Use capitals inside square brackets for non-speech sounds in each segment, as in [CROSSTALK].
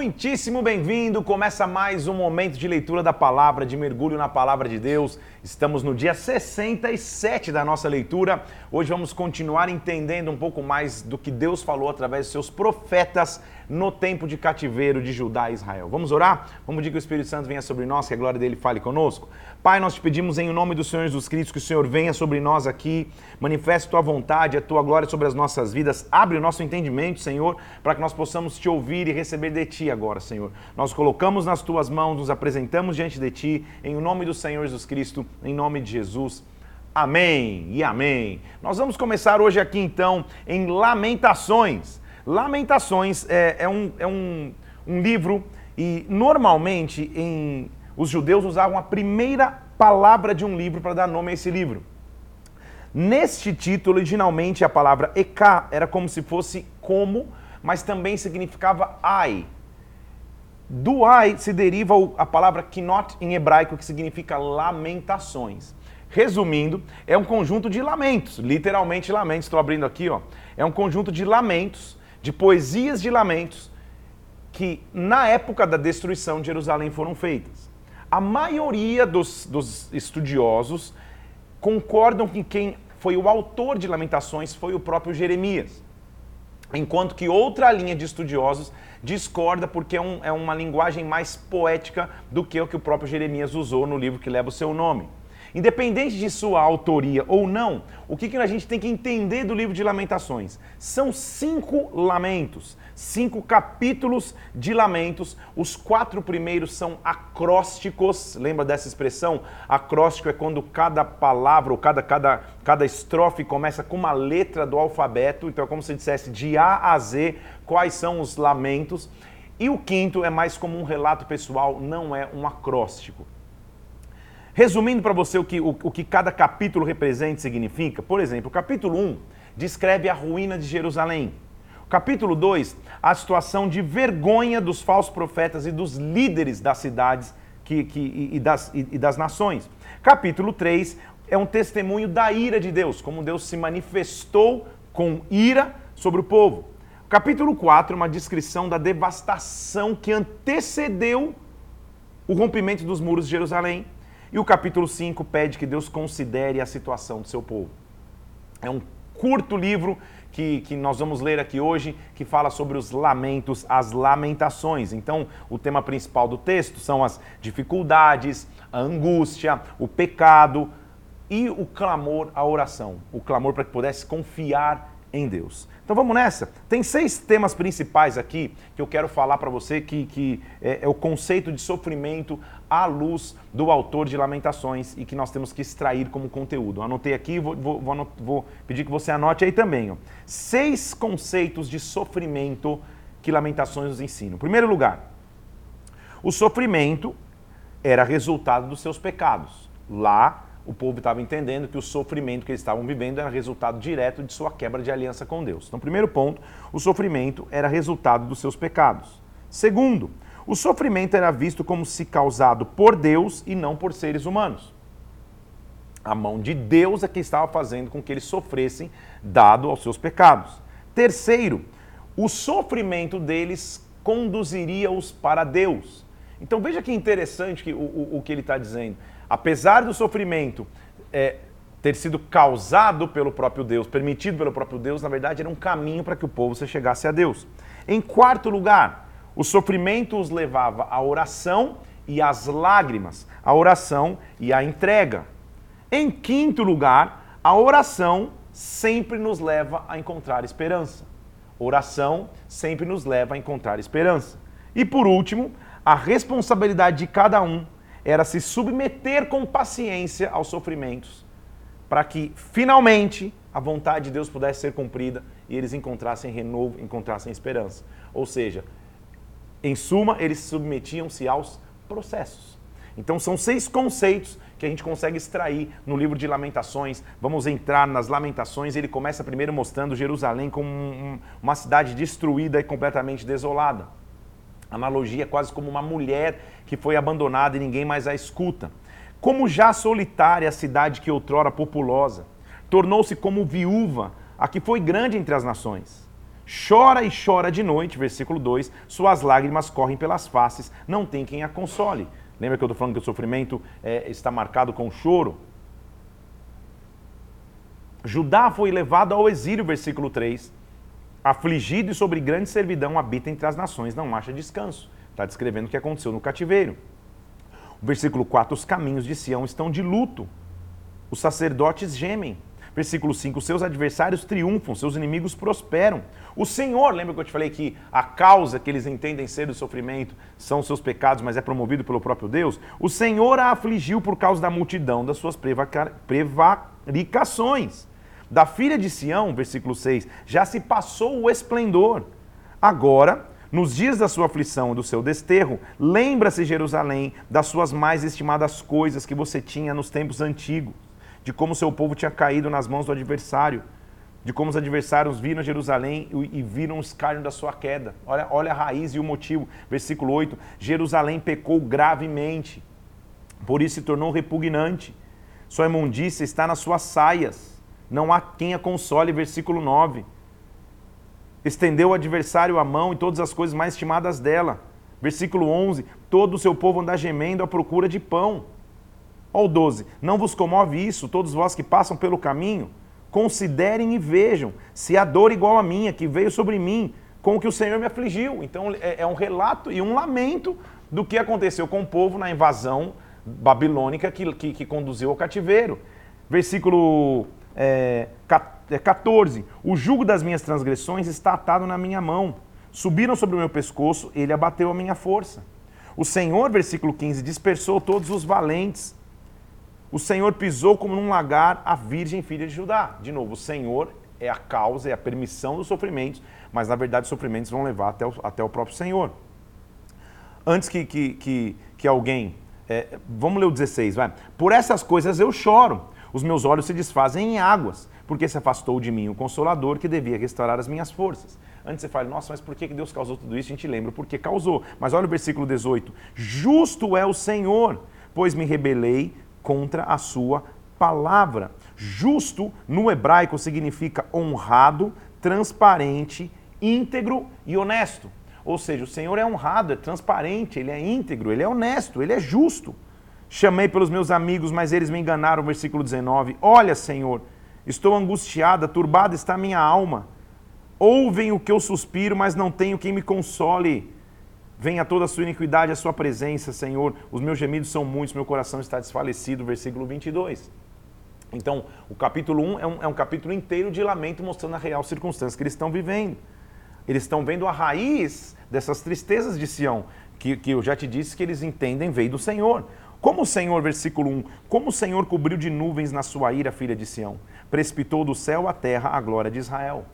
muitíssimo bem-vindo. Começa mais um momento de leitura da palavra, de mergulho na palavra de Deus. Estamos no dia 67 da nossa leitura. Hoje vamos continuar entendendo um pouco mais do que Deus falou através de seus profetas no tempo de cativeiro de Judá e Israel. Vamos orar? Vamos pedir que o Espírito Santo venha sobre nós, que a glória dele fale conosco. Pai, nós te pedimos em nome do Senhor Jesus Cristo que o Senhor venha sobre nós aqui, manifeste tua vontade, a tua glória sobre as nossas vidas. Abre o nosso entendimento, Senhor, para que nós possamos te ouvir e receber de ti agora, Senhor. Nós colocamos nas tuas mãos, nos apresentamos diante de ti, em nome do Senhor Jesus Cristo, em nome de Jesus. Amém e amém. Nós vamos começar hoje aqui então em Lamentações. Lamentações é, é, um, é um, um livro e normalmente em, os judeus usavam a primeira palavra de um livro para dar nome a esse livro. Neste título, originalmente a palavra Eka era como se fosse como, mas também significava ai. Do ai se deriva a palavra kinot em hebraico, que significa lamentações. Resumindo, é um conjunto de lamentos, literalmente lamentos. Estou abrindo aqui, ó. É um conjunto de lamentos, de poesias de lamentos que na época da destruição de Jerusalém foram feitas. A maioria dos, dos estudiosos concordam que quem foi o autor de Lamentações foi o próprio Jeremias. Enquanto que outra linha de estudiosos discorda porque é, um, é, uma linguagem mais poética do que o que o próprio Jeremias usou no livro que leva o seu nome. Independente de sua autoria ou não, o que, que a gente tem que entender do livro de Lamentações? São cinco lamentos, cinco capítulos de lamentos. Os quatro primeiros são acrósticos. Lembra dessa expressão? Acróstico é quando cada palavra ou cada, cada, cada estrofe começa com uma letra do alfabeto. Então é como se dissesse de A a Z quais são os lamentos. E o quinto é mais como um relato pessoal, não é um acróstico. Resumindo para você o que, o, o que cada capítulo representa e significa, por exemplo, o capítulo 1 descreve a ruína de Jerusalém. O capítulo 2, a situação de vergonha dos falsos profetas e dos líderes das cidades que, que, e, das, e, e das nações. Capítulo 3 é um testemunho da ira de Deus, como Deus se manifestou com ira sobre o povo. Capítulo 4 é uma descrição da devastação que antecedeu o rompimento dos muros de Jerusalém. E o capítulo 5 pede que Deus considere a situação do seu povo. É um curto livro que, que nós vamos ler aqui hoje, que fala sobre os lamentos, as lamentações. Então, o tema principal do texto são as dificuldades, a angústia, o pecado e o clamor, a oração. O clamor para que pudesse confiar em Deus. Então vamos nessa. Tem seis temas principais aqui que eu quero falar para você, que, que é, é, o conceito de sofrimento à luz do autor de Lamentações e que nós temos que extrair como conteúdo. Anotei aqui, vou, vou, vou, vou pedir que você anote aí também. Ó. Seis conceitos de sofrimento que Lamentações nos ensinam. Em primeiro lugar, o sofrimento era resultado dos seus pecados. Lá o povo estava entendendo que o sofrimento que eles estavam vivendo era resultado direto de sua quebra de aliança com Deus. Então, primeiro ponto, o sofrimento era resultado dos seus pecados. Segundo, o sofrimento era visto como se causado por Deus e não por seres humanos. A mão de Deus é que estava fazendo com que eles sofressem, dado aos seus pecados. Terceiro, o sofrimento deles conduziria-os para Deus. Então veja que interessante que, o, o, o que ele está dizendo apesar do sofrimento é, ter sido causado pelo próprio Deus, permitido pelo próprio Deus, na verdade era um caminho para que o povo se chegasse a Deus. Em quarto lugar, o sofrimento os levava à oração e às lágrimas, à oração e à entrega. Em quinto lugar, a oração sempre nos leva a encontrar esperança. Oração sempre nos leva a encontrar esperança. E por último, a responsabilidade de cada um era se submeter com paciência aos sofrimentos, para que finalmente a vontade de Deus pudesse ser cumprida e eles encontrassem renovo, encontrassem esperança. Ou seja, em suma, eles submetiam-se aos processos. Então são seis conceitos que a gente consegue extrair no livro de Lamentações. Vamos entrar nas Lamentações. Ele começa primeiro mostrando Jerusalém como um, uma cidade destruída e completamente desolada. Analogia quase como uma mulher que foi abandonada e ninguém mais a escuta. Como já solitária a cidade que outrora populosa, tornou-se como viúva, a que foi grande entre as nações. Chora e chora de noite, versículo 2, suas lágrimas correm pelas faces, não tem quem a console. Lembra que eu estou falando que o sofrimento é, está marcado com choro? Judá foi levado ao exílio, versículo 3. Afligido e sobre grande servidão habita entre as nações, não acha descanso. Está descrevendo o que aconteceu no cativeiro. Versículo 4: Os caminhos de Sião estão de luto, os sacerdotes gemem. Versículo 5: Seus adversários triunfam, seus inimigos prosperam. O Senhor, lembra que eu te falei que a causa que eles entendem ser do sofrimento são seus pecados, mas é promovido pelo próprio Deus? O Senhor a afligiu por causa da multidão das suas prevaricações. Da filha de Sião, versículo 6, já se passou o esplendor. Agora, nos dias da sua aflição e do seu desterro, lembra-se, Jerusalém, das suas mais estimadas coisas que você tinha nos tempos antigos, de como seu povo tinha caído nas mãos do adversário, de como os adversários viram Jerusalém e viram o escárnio da sua queda. Olha, olha a raiz e o motivo. Versículo 8: Jerusalém pecou gravemente, por isso se tornou repugnante. Sua imundícia está nas suas saias não há quem a console, versículo 9. Estendeu o adversário a mão e todas as coisas mais estimadas dela. Versículo 11: Todo o seu povo anda gemendo à procura de pão. Ó 12: Não vos comove isso, todos vós que passam pelo caminho? Considerem e vejam se há dor igual a minha que veio sobre mim, com o que o Senhor me afligiu. Então é, é um relato e um lamento do que aconteceu com o povo na invasão babilônica que, que, que conduziu ao cativeiro. Versículo é, 14: é, O jugo das minhas transgressões está atado na minha mão. Subiram sobre o meu pescoço, ele abateu a minha força. O Senhor, versículo 15, dispersou todos os valentes. O Senhor pisou como num lagar a virgem filha de Judá. De novo, o Senhor é a causa, é a permissão dos sofrimentos, mas na verdade os sofrimentos vão levar até o, até o próprio Senhor. Antes que, que, que, que alguém. É, vamos ler o 16, vai. Por essas coisas eu choro os meus olhos se desfazem em águas, porque se afastou de mim o Consolador que devia restaurar as minhas forças. Antes você fala, nossa, mas por que Deus causou tudo isso? A gente lembra porque causou. Mas olha o versículo 18: Justo é o Senhor, pois me rebelei contra a sua palavra. Justo no hebraico significa honrado, transparente, íntegro e honesto. Ou seja, o Senhor é honrado, é transparente, ele é íntegro, ele é honesto, ele é justo. Chamei pelos meus amigos, mas eles me enganaram. Versículo 19. Olha, Senhor, estou angustiada, turbada está minha alma. Ouvem o que eu suspiro, mas não tenho quem me console. Venha toda a sua iniquidade à sua presença, Senhor. Os meus gemidos são muitos, meu coração está desfalecido. Versículo 22. Então, o capítulo 1 é um, é um capítulo inteiro de lamento, mostrando a real circunstância que eles estão vivendo. Eles estão vendo a raiz dessas tristezas de Sião, que, que eu já te disse que eles entendem veio do Senhor. Como o Senhor, versículo 1, como o Senhor cobriu de nuvens na sua ira, filha de Sião, precipitou do céu à terra a glória de Israel.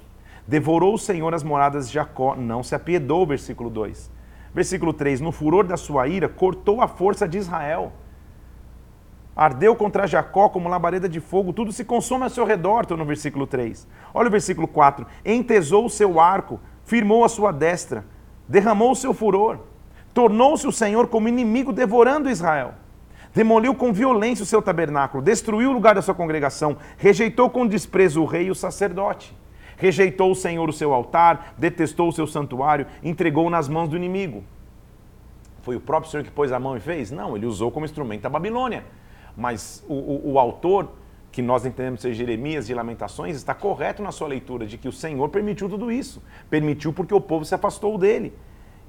Devorou o Senhor as moradas de Jacó, não se apiedou, versículo 2. Versículo 3, no furor da sua ira, cortou a força de Israel. Ardeu contra Jacó como labareda de fogo, tudo se consome ao seu redor, estou no versículo 3. Olha o versículo 4, entesou o seu arco, firmou a sua destra, derramou o seu furor, tornou-se o Senhor como inimigo devorando Israel. Demoliu com violência o seu tabernáculo, destruiu o lugar da sua congregação, rejeitou com desprezo o rei e o sacerdote. Rejeitou o Senhor o seu altar, detestou o seu santuário, entregou nas mãos do inimigo. Foi o próprio Senhor que pôs a mão e fez? Não, ele usou como instrumento a Babilônia. Mas o, o, o autor, que nós entendemos ser Jeremias de Lamentações, está correto na sua leitura de que o Senhor permitiu tudo isso. Permitiu porque o povo se afastou dele.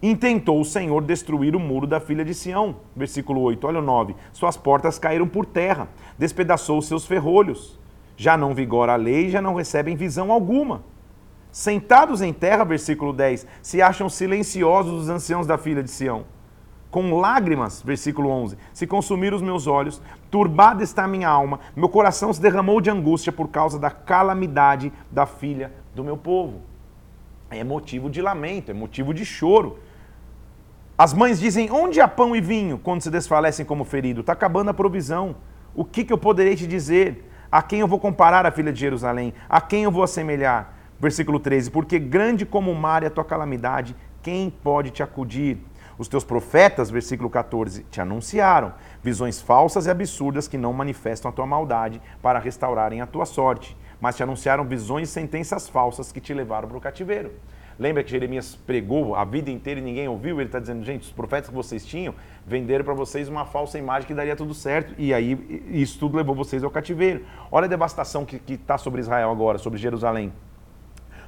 Intentou o Senhor destruir o muro da filha de Sião. Versículo 8, olha o 9. Suas portas caíram por terra, despedaçou seus ferrolhos. Já não vigora a lei, já não recebem visão alguma. Sentados em terra, versículo 10, se acham silenciosos os anciãos da filha de Sião. Com lágrimas, versículo 11, se consumiram os meus olhos, turbada está a minha alma, meu coração se derramou de angústia por causa da calamidade da filha do meu povo. É motivo de lamento, é motivo de choro. As mães dizem: Onde há pão e vinho quando se desfalecem como ferido? Está acabando a provisão. O que, que eu poderei te dizer? A quem eu vou comparar a filha de Jerusalém? A quem eu vou assemelhar? Versículo 13: Porque grande como o mar é a tua calamidade, quem pode te acudir? Os teus profetas, versículo 14, te anunciaram visões falsas e absurdas que não manifestam a tua maldade para restaurarem a tua sorte, mas te anunciaram visões e sentenças falsas que te levaram para o cativeiro. Lembra que Jeremias pregou a vida inteira e ninguém ouviu? Ele está dizendo, gente, os profetas que vocês tinham venderam para vocês uma falsa imagem que daria tudo certo. E aí isso tudo levou vocês ao cativeiro. Olha a devastação que está sobre Israel agora, sobre Jerusalém.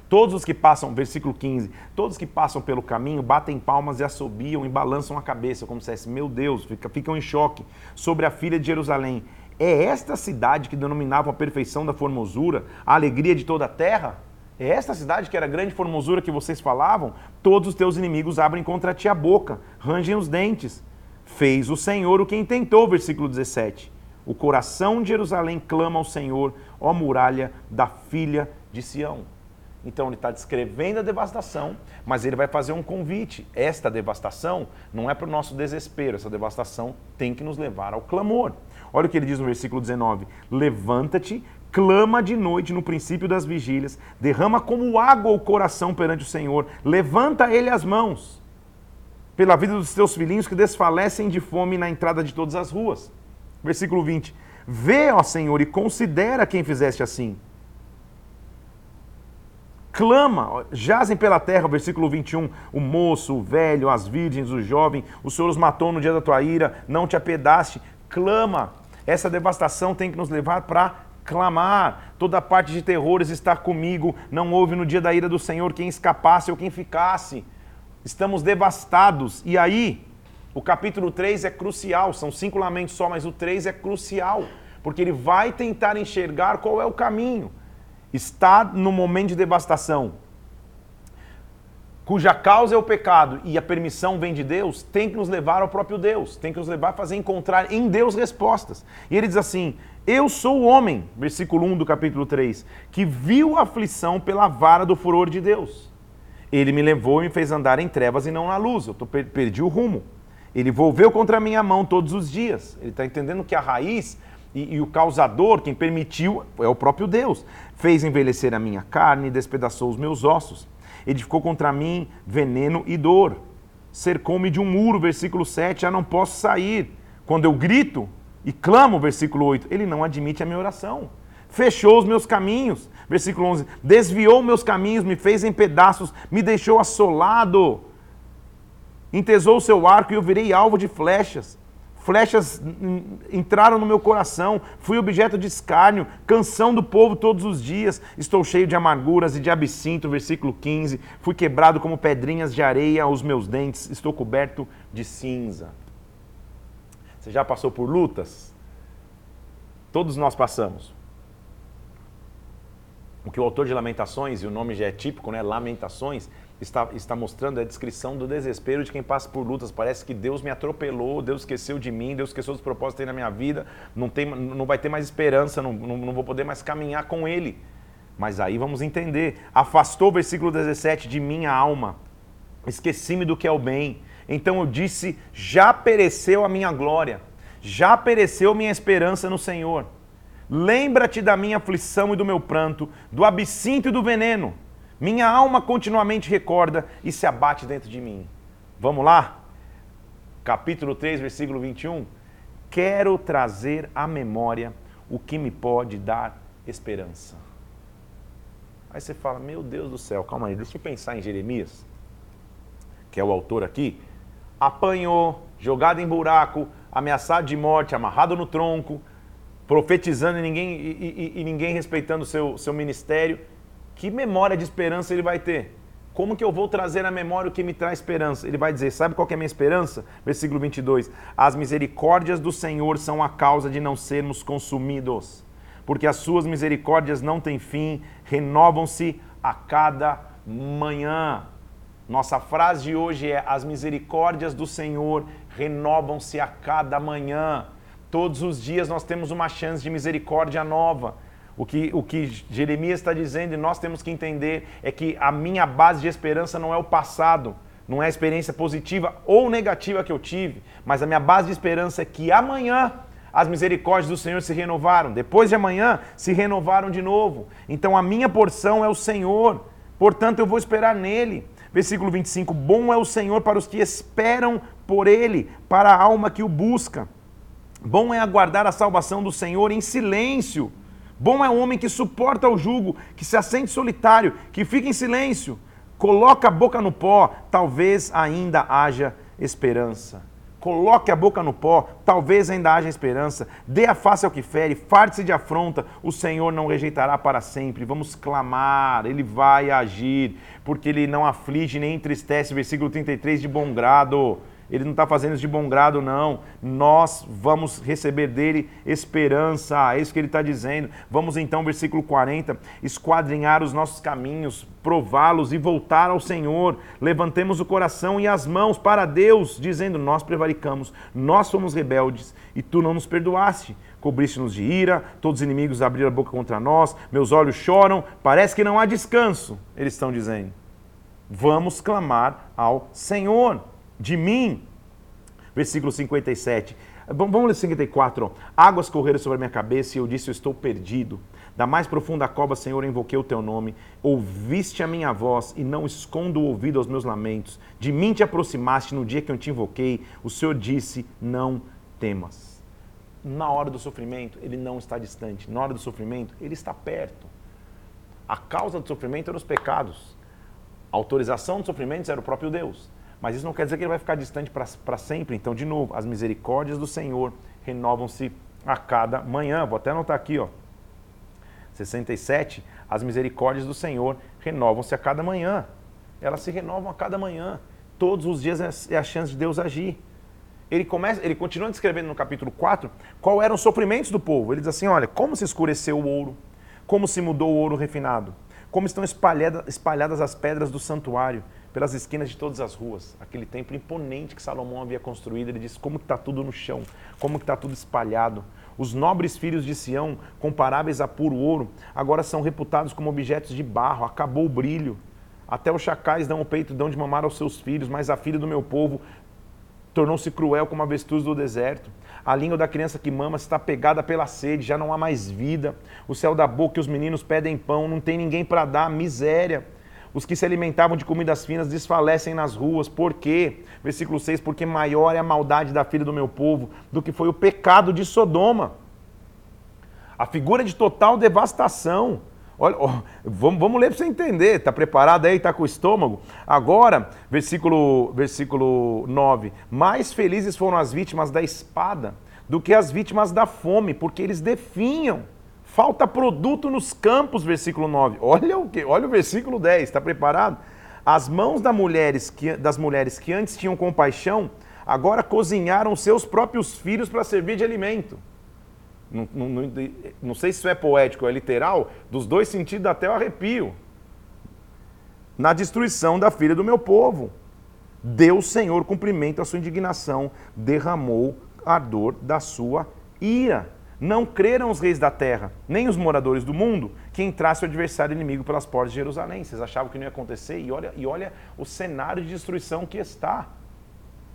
Todos os que passam, versículo 15, todos que passam pelo caminho batem palmas e assobiam e balançam a cabeça, como se dissesse, meu Deus, ficam em choque sobre a filha de Jerusalém. É esta cidade que denominavam a perfeição da formosura, a alegria de toda a terra? É esta cidade que era grande formosura que vocês falavam? Todos os teus inimigos abrem contra ti a boca, rangem os dentes. Fez o Senhor o que intentou, versículo 17. O coração de Jerusalém clama ao Senhor, ó muralha da filha de Sião. Então ele está descrevendo a devastação, mas ele vai fazer um convite. Esta devastação não é para o nosso desespero, essa devastação tem que nos levar ao clamor. Olha o que ele diz no versículo 19: Levanta-te, clama de noite no princípio das vigílias, derrama como água o coração perante o Senhor, levanta ele as mãos, pela vida dos teus filhinhos que desfalecem de fome na entrada de todas as ruas. Versículo 20: Vê, ó Senhor, e considera quem fizeste assim. Clama, jazem pela terra, versículo 21, o moço, o velho, as virgens, o jovem, o Senhor os matou no dia da tua ira, não te apedaste. Clama, essa devastação tem que nos levar para clamar. Toda parte de terrores está comigo. Não houve no dia da ira do Senhor quem escapasse ou quem ficasse. Estamos devastados. E aí, o capítulo 3 é crucial. São cinco lamentos só, mas o 3 é crucial. Porque ele vai tentar enxergar qual é o caminho. Está no momento de devastação, cuja causa é o pecado e a permissão vem de Deus, tem que nos levar ao próprio Deus, tem que nos levar a fazer encontrar em Deus respostas. E ele diz assim: Eu sou o homem, versículo 1 do capítulo 3, que viu a aflição pela vara do furor de Deus. Ele me levou e me fez andar em trevas e não na luz. Eu tô, perdi o rumo. Ele volveu contra a minha mão todos os dias. Ele está entendendo que a raiz e, e, o causador, quem permitiu, é o próprio Deus. Fez envelhecer a minha carne, despedaçou os meus ossos edificou contra mim veneno e dor. Cercou-me de um muro, versículo 7, já não posso sair. Quando eu grito e clamo, versículo 8, ele não admite a minha oração. Fechou os meus caminhos, versículo 11, desviou meus caminhos, me fez em pedaços, me deixou assolado. Entesou o seu arco e eu virei alvo de flechas flechas entraram no meu coração, fui objeto de escárnio, canção do povo todos os dias, estou cheio de amarguras e de absinto, versículo 15, fui quebrado como pedrinhas de areia aos meus dentes, estou coberto de cinza. Você já passou por lutas? Todos nós passamos. O que o autor de Lamentações, e o nome já é típico, né? Lamentações, está, está mostrando é a descrição do desespero de quem passa por lutas. Parece que Deus me atropelou, Deus esqueceu de mim, Deus esqueceu dos propósitos que tem na minha vida, não, tem, não vai ter mais esperança, não, não, não vou poder mais caminhar com Ele. Mas aí vamos entender. Afastou, versículo 17, de minha alma, esqueci-me do que é o bem. Então eu disse: já pereceu a minha glória, já pereceu minha esperança no Senhor. Lembra-te da minha aflição e do meu pranto, do absinto e do veneno minha alma continuamente recorda e se abate dentro de mim. Vamos lá? Capítulo 3, versículo 21. Quero trazer à memória o que me pode dar esperança. Aí você fala, meu Deus do céu, calma aí, deixa eu pensar em Jeremias, que é o autor aqui. Apanhou, jogado em buraco, ameaçado de morte, amarrado no tronco, profetizando e ninguém, e, e, e ninguém respeitando o seu, seu ministério que memória de esperança ele vai ter? Como que eu vou trazer à memória o que me traz esperança? Ele vai dizer: Sabe qual é a minha esperança? Versículo 22. As misericórdias do Senhor são a causa de não sermos consumidos, porque as suas misericórdias não têm fim, renovam-se a cada manhã. Nossa frase de hoje é: As misericórdias do Senhor renovam-se a cada manhã. Todos os dias nós temos uma chance de misericórdia nova. O que, o que Jeremias está dizendo e nós temos que entender é que a minha base de esperança não é o passado, não é a experiência positiva ou negativa que eu tive, mas a minha base de esperança é que amanhã as misericórdias do Senhor se renovaram, depois de amanhã se renovaram de novo. Então a minha porção é o Senhor, portanto eu vou esperar nele. Versículo 25: Bom é o Senhor para os que esperam por ele, para a alma que o busca. Bom é aguardar a salvação do Senhor em silêncio. Bom é o homem que suporta o jugo, que se assente solitário, que fica em silêncio. Coloca a boca no pó, talvez ainda haja esperança. Coloque a boca no pó, talvez ainda haja esperança. Dê a face ao que fere, farte-se de afronta, o Senhor não rejeitará para sempre. Vamos clamar, Ele vai agir, porque Ele não aflige nem entristece. Versículo 33, de bom grado. Ele não está fazendo isso de bom grado, não. Nós vamos receber dele esperança. É isso que ele está dizendo. Vamos então, versículo 40, esquadrinhar os nossos caminhos, prová-los e voltar ao Senhor. Levantemos o coração e as mãos para Deus, dizendo: Nós prevaricamos, nós somos rebeldes e tu não nos perdoaste. Cobriste-nos de ira, todos os inimigos abriram a boca contra nós, meus olhos choram, parece que não há descanso. Eles estão dizendo. Vamos clamar ao Senhor de mim. Versículo 57. Vamos ler 54. Águas correram sobre a minha cabeça e eu disse: Eu estou perdido. Da mais profunda cova, Senhor, invoquei o teu nome. Ouviste a minha voz e não escondo o ouvido aos meus lamentos. De mim te aproximaste no dia que eu te invoquei. O Senhor disse: Não temas. Na hora do sofrimento, ele não está distante. Na hora do sofrimento, ele está perto. A causa do sofrimento eram os pecados. A autorização dos sofrimentos era o próprio Deus. Mas isso não quer dizer que ele vai ficar distante para sempre. Então, de novo, as misericórdias do Senhor renovam-se a cada manhã. Vou até anotar aqui, ó. 67, as misericórdias do Senhor renovam-se a cada manhã. Elas se renovam a cada manhã. Todos os dias é, é a chance de Deus agir. Ele, começa, ele continua descrevendo no capítulo 4 qual eram os sofrimentos do povo. Ele diz assim: olha, como se escureceu o ouro, como se mudou o ouro refinado, como estão espalhadas, espalhadas as pedras do santuário pelas esquinas de todas as ruas. Aquele templo imponente que Salomão havia construído, ele diz como está tudo no chão, como está tudo espalhado. Os nobres filhos de Sião, comparáveis a puro ouro, agora são reputados como objetos de barro, acabou o brilho. Até os chacais dão o peito, dão de mamar aos seus filhos, mas a filha do meu povo tornou-se cruel como a avestruz do deserto. A língua da criança que mama está pegada pela sede, já não há mais vida. O céu da boca que os meninos pedem pão, não tem ninguém para dar, miséria. Os que se alimentavam de comidas finas desfalecem nas ruas. Por quê? Versículo 6: Porque maior é a maldade da filha do meu povo do que foi o pecado de Sodoma. A figura de total devastação. Olha, vamos, vamos ler para você entender. Está preparado aí? Está com o estômago? Agora, versículo, versículo 9: Mais felizes foram as vítimas da espada do que as vítimas da fome, porque eles definham. Falta produto nos campos, versículo 9. Olha o que? Olha o versículo 10. Está preparado? As mãos das mulheres, que, das mulheres que antes tinham compaixão, agora cozinharam seus próprios filhos para servir de alimento. Não, não, não, não, sei se isso é poético ou é literal, dos dois sentidos até o arrepio. Na destruição da filha do meu povo. Deus, Senhor, cumprimento a sua indignação, derramou ardor da sua ira. Não creram os reis da terra, nem os moradores do mundo, que entrasse o adversário inimigo pelas portas de Jerusalém. Vocês achavam que não ia acontecer? E olha, e olha o cenário de destruição que está.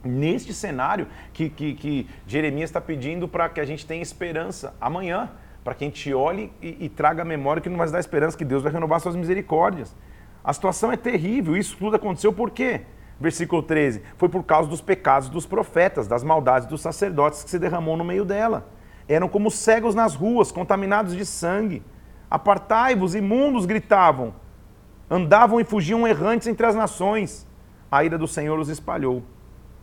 Neste cenário que, que, que Jeremias está pedindo para que a gente tenha esperança amanhã, para que a gente olhe e, e traga a memória que não vai dar esperança, que Deus vai renovar suas misericórdias. A situação é terrível, isso tudo aconteceu por quê? Versículo 13: Foi por causa dos pecados dos profetas, das maldades dos sacerdotes que se derramou no meio dela. Eram como cegos nas ruas, contaminados de sangue. Apartai-vos, imundos, gritavam. Andavam e fugiam errantes entre as nações. A ira do Senhor os espalhou.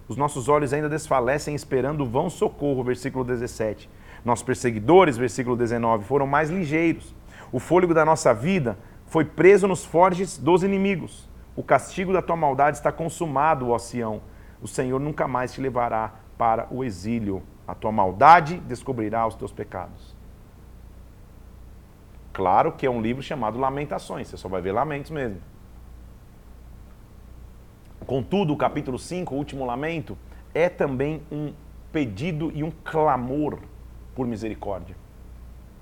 Os nossos olhos ainda desfalecem esperando vão socorro, versículo 17. Nossos perseguidores, versículo 19, foram mais ligeiros. O fôlego da nossa vida foi preso nos forges dos inimigos. O castigo da tua maldade está consumado, ó Sião. O Senhor nunca mais te levará para o exílio. A tua maldade descobrirá os teus pecados. Claro que é um livro chamado Lamentações, você só vai ver lamentos mesmo. Contudo, o capítulo 5, o último lamento, é também um pedido e um clamor por misericórdia.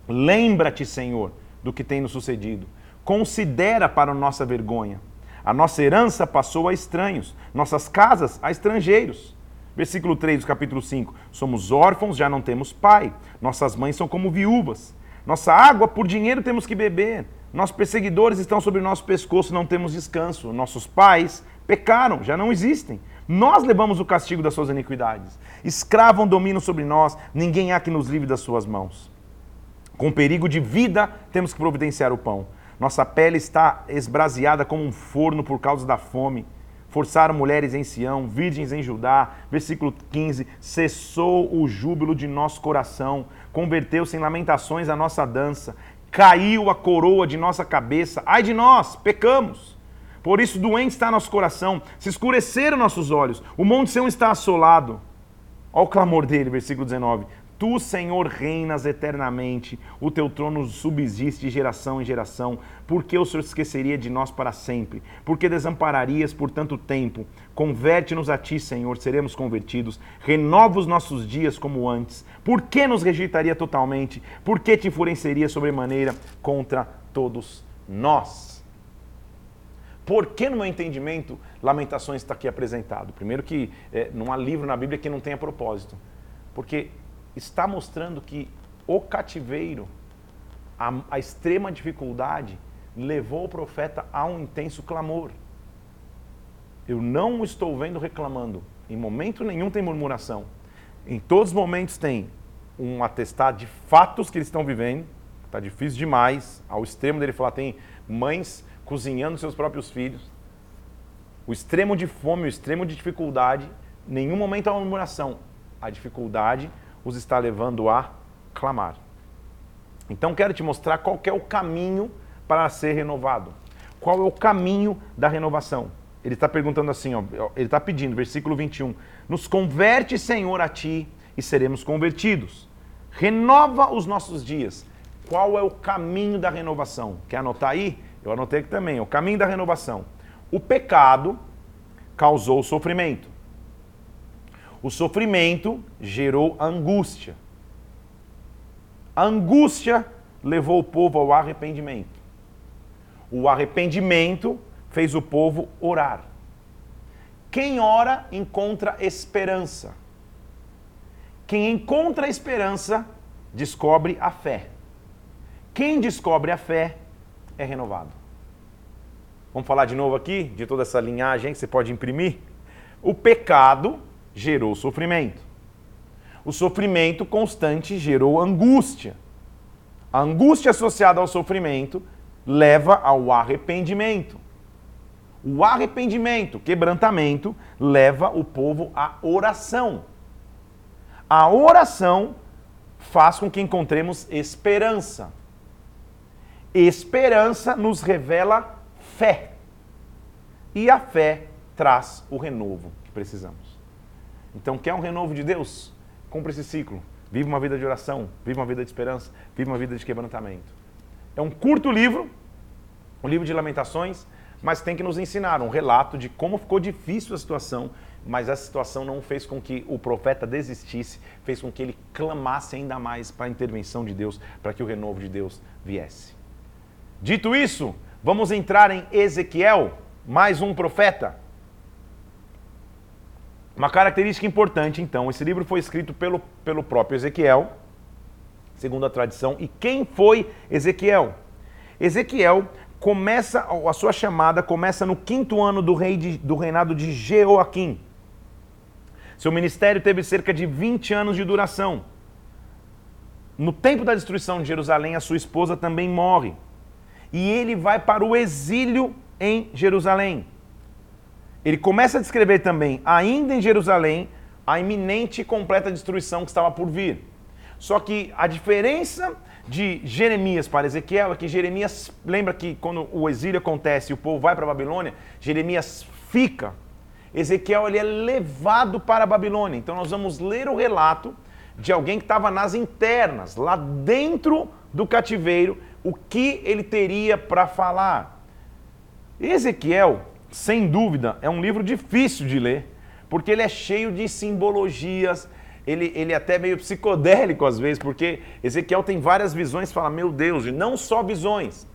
Lembra-te, Senhor, do que tem nos sucedido. Considera para nossa vergonha. A nossa herança passou a estranhos, nossas casas a estrangeiros. Versículo 3 do capítulo 5. Somos órfãos, já não temos pai. Nossas mães são como viúvas. Nossa água por dinheiro temos que beber. Nossos perseguidores estão sobre o nosso pescoço, não temos descanso. Nossos pais pecaram, já não existem. Nós levamos o castigo das suas iniquidades. Escravam domínio sobre nós, ninguém há que nos livre das suas mãos. Com perigo de vida, temos que providenciar o pão. Nossa pele está esbraseada como um forno por causa da fome. Forçaram mulheres em Sião, virgens em Judá. Versículo 15: Cessou o júbilo de nosso coração, converteu-se em lamentações a nossa dança, caiu a coroa de nossa cabeça. Ai de nós, pecamos. Por isso, doente está nosso coração, se escureceram nossos olhos, o monte Sião está assolado. Olha o clamor dele, versículo 19. Tu, Senhor, reinas eternamente, o teu trono subsiste de geração em geração. Por que o Senhor esqueceria de nós para sempre? Por que desampararias por tanto tempo? Converte-nos a ti, Senhor, seremos convertidos. Renova os nossos dias como antes. Por que nos rejeitaria totalmente? Por que te enfureceria sobremaneira contra todos nós? Por que, no meu entendimento, Lamentações está aqui apresentado? Primeiro que é, não há livro na Bíblia que não tenha propósito. Porque está mostrando que o cativeiro, a, a extrema dificuldade, levou o profeta a um intenso clamor. Eu não estou vendo reclamando. Em momento nenhum tem murmuração. Em todos os momentos tem um atestado de fatos que eles estão vivendo. Está difícil demais. Ao extremo dele falar, tem mães cozinhando seus próprios filhos. O extremo de fome, o extremo de dificuldade. Nenhum momento há uma murmuração. A dificuldade os está levando a clamar. Então quero te mostrar qual é o caminho para ser renovado. Qual é o caminho da renovação? Ele está perguntando assim, ó, ele está pedindo, versículo 21. Nos converte, Senhor, a ti e seremos convertidos. Renova os nossos dias. Qual é o caminho da renovação? Quer anotar aí? Eu anotei aqui também. O caminho da renovação. O pecado causou sofrimento. O sofrimento gerou angústia. A angústia levou o povo ao arrependimento. O arrependimento fez o povo orar. Quem ora encontra esperança. Quem encontra esperança descobre a fé. Quem descobre a fé é renovado. Vamos falar de novo aqui de toda essa linhagem que você pode imprimir? O pecado gerou sofrimento. O sofrimento constante gerou angústia. A angústia associada ao sofrimento leva ao arrependimento. O arrependimento, quebrantamento, leva o povo à oração. A oração faz com que encontremos esperança. Esperança nos revela fé. E a fé traz o renovo que precisamos. Então, quer um renovo de Deus? Cumpra esse ciclo. Viva uma vida de oração, viva uma vida de esperança, viva uma vida de quebrantamento. É um curto livro, um livro de lamentações, mas tem que nos ensinar um relato de como ficou difícil a situação, mas essa situação não fez com que o profeta desistisse, fez com que ele clamasse ainda mais para a intervenção de Deus, para que o renovo de Deus viesse. Dito isso, vamos entrar em Ezequiel, mais um profeta. Uma característica importante, então, esse livro foi escrito pelo, pelo próprio Ezequiel, segundo a tradição. E quem foi Ezequiel? Ezequiel começa, a sua chamada começa no quinto ano do, rei de, do reinado de Jeoaquim. Seu ministério teve cerca de 20 anos de duração. No tempo da destruição de Jerusalém, a sua esposa também morre. E ele vai para o exílio em Jerusalém. Ele começa a descrever também, ainda em Jerusalém, a iminente e completa destruição que estava por vir. Só que a diferença de Jeremias para Ezequiel é que Jeremias, lembra que quando o exílio acontece e o povo vai para a Babilônia, Jeremias fica. Ezequiel ele é levado para a Babilônia. Então nós vamos ler o relato de alguém que estava nas internas, lá dentro do cativeiro, o que ele teria para falar. Ezequiel sem dúvida, é um livro difícil de ler, porque ele é cheio de simbologias, ele, ele é até meio psicodélico às vezes, porque Ezequiel tem várias visões, fala, meu Deus, e não só visões.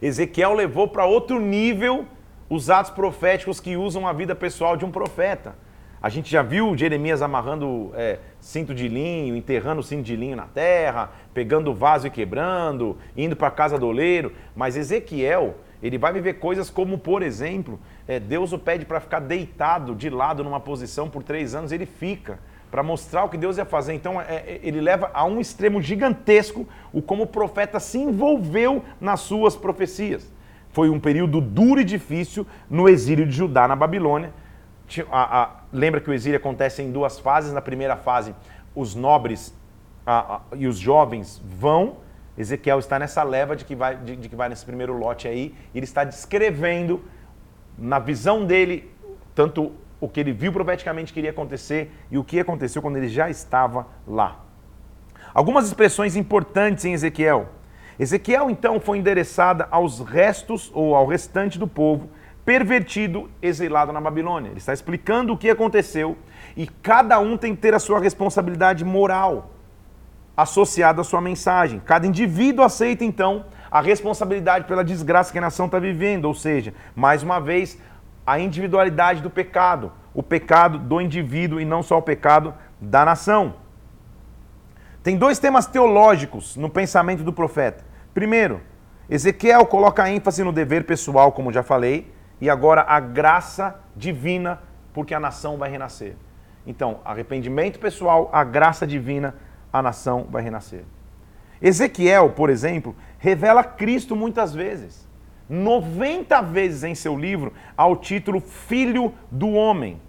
Ezequiel levou para outro nível os atos proféticos que usam a vida pessoal de um profeta. A gente já viu Jeremias amarrando é, cinto de linho, enterrando cinto de linho na terra, pegando o vaso e quebrando, indo para a casa do oleiro. Mas Ezequiel, ele vai viver coisas como, por exemplo, é, Deus o pede para ficar deitado de lado numa posição por três anos, ele fica, para mostrar o que Deus ia fazer. Então é, é, ele leva a um extremo gigantesco o como o profeta se envolveu nas suas profecias. Foi um período duro e difícil no exílio de Judá na Babilônia. A, a, lembra que o exílio acontece em duas fases. Na primeira fase, os nobres a, e os jovens vão. Ezequiel está nessa leva de que, vai, de, de que vai nesse primeiro lote aí. Ele está descrevendo, na visão dele, tanto o que ele viu profeticamente que iria acontecer e o que aconteceu quando ele já estava lá. Algumas expressões importantes em Ezequiel. Ezequiel, então, foi endereçada aos restos ou ao restante do povo pervertido, exilado na Babilônia. Ele está explicando o que aconteceu e cada um tem que ter a sua responsabilidade moral associada à sua mensagem. Cada indivíduo aceita, então, a responsabilidade pela desgraça que a nação está vivendo, ou seja, mais uma vez, a individualidade do pecado, o pecado do indivíduo e não só o pecado da nação. Tem dois temas teológicos no pensamento do profeta. Primeiro, Ezequiel coloca ênfase no dever pessoal, como já falei, e agora a graça divina, porque a nação vai renascer. Então, arrependimento pessoal, a graça divina, a nação vai renascer. Ezequiel, por exemplo, revela Cristo muitas vezes. 90 vezes em seu livro ao título Filho do Homem.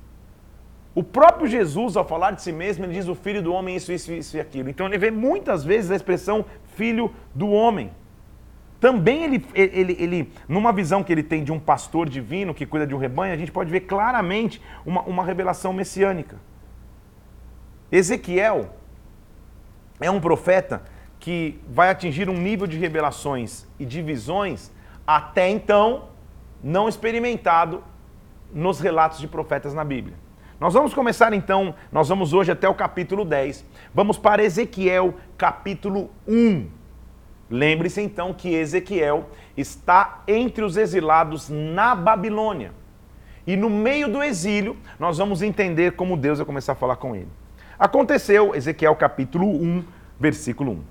O próprio Jesus, ao falar de si mesmo, ele diz o Filho do Homem, isso, isso, isso e aquilo. Então ele vê muitas vezes a expressão Filho do Homem. Também ele, ele, ele, numa visão que ele tem de um pastor divino que cuida de um rebanho, a gente pode ver claramente uma, uma revelação messiânica. Ezequiel é um profeta que vai atingir um nível de revelações e de visões até então não experimentado nos relatos de profetas na Bíblia. Nós vamos começar então, nós vamos hoje até o capítulo 10. Vamos para Ezequiel, capítulo 1. Lembre-se então que Ezequiel está entre os exilados na Babilônia. E no meio do exílio, nós vamos entender como Deus vai começar a falar com ele. Aconteceu, Ezequiel capítulo 1, versículo 1.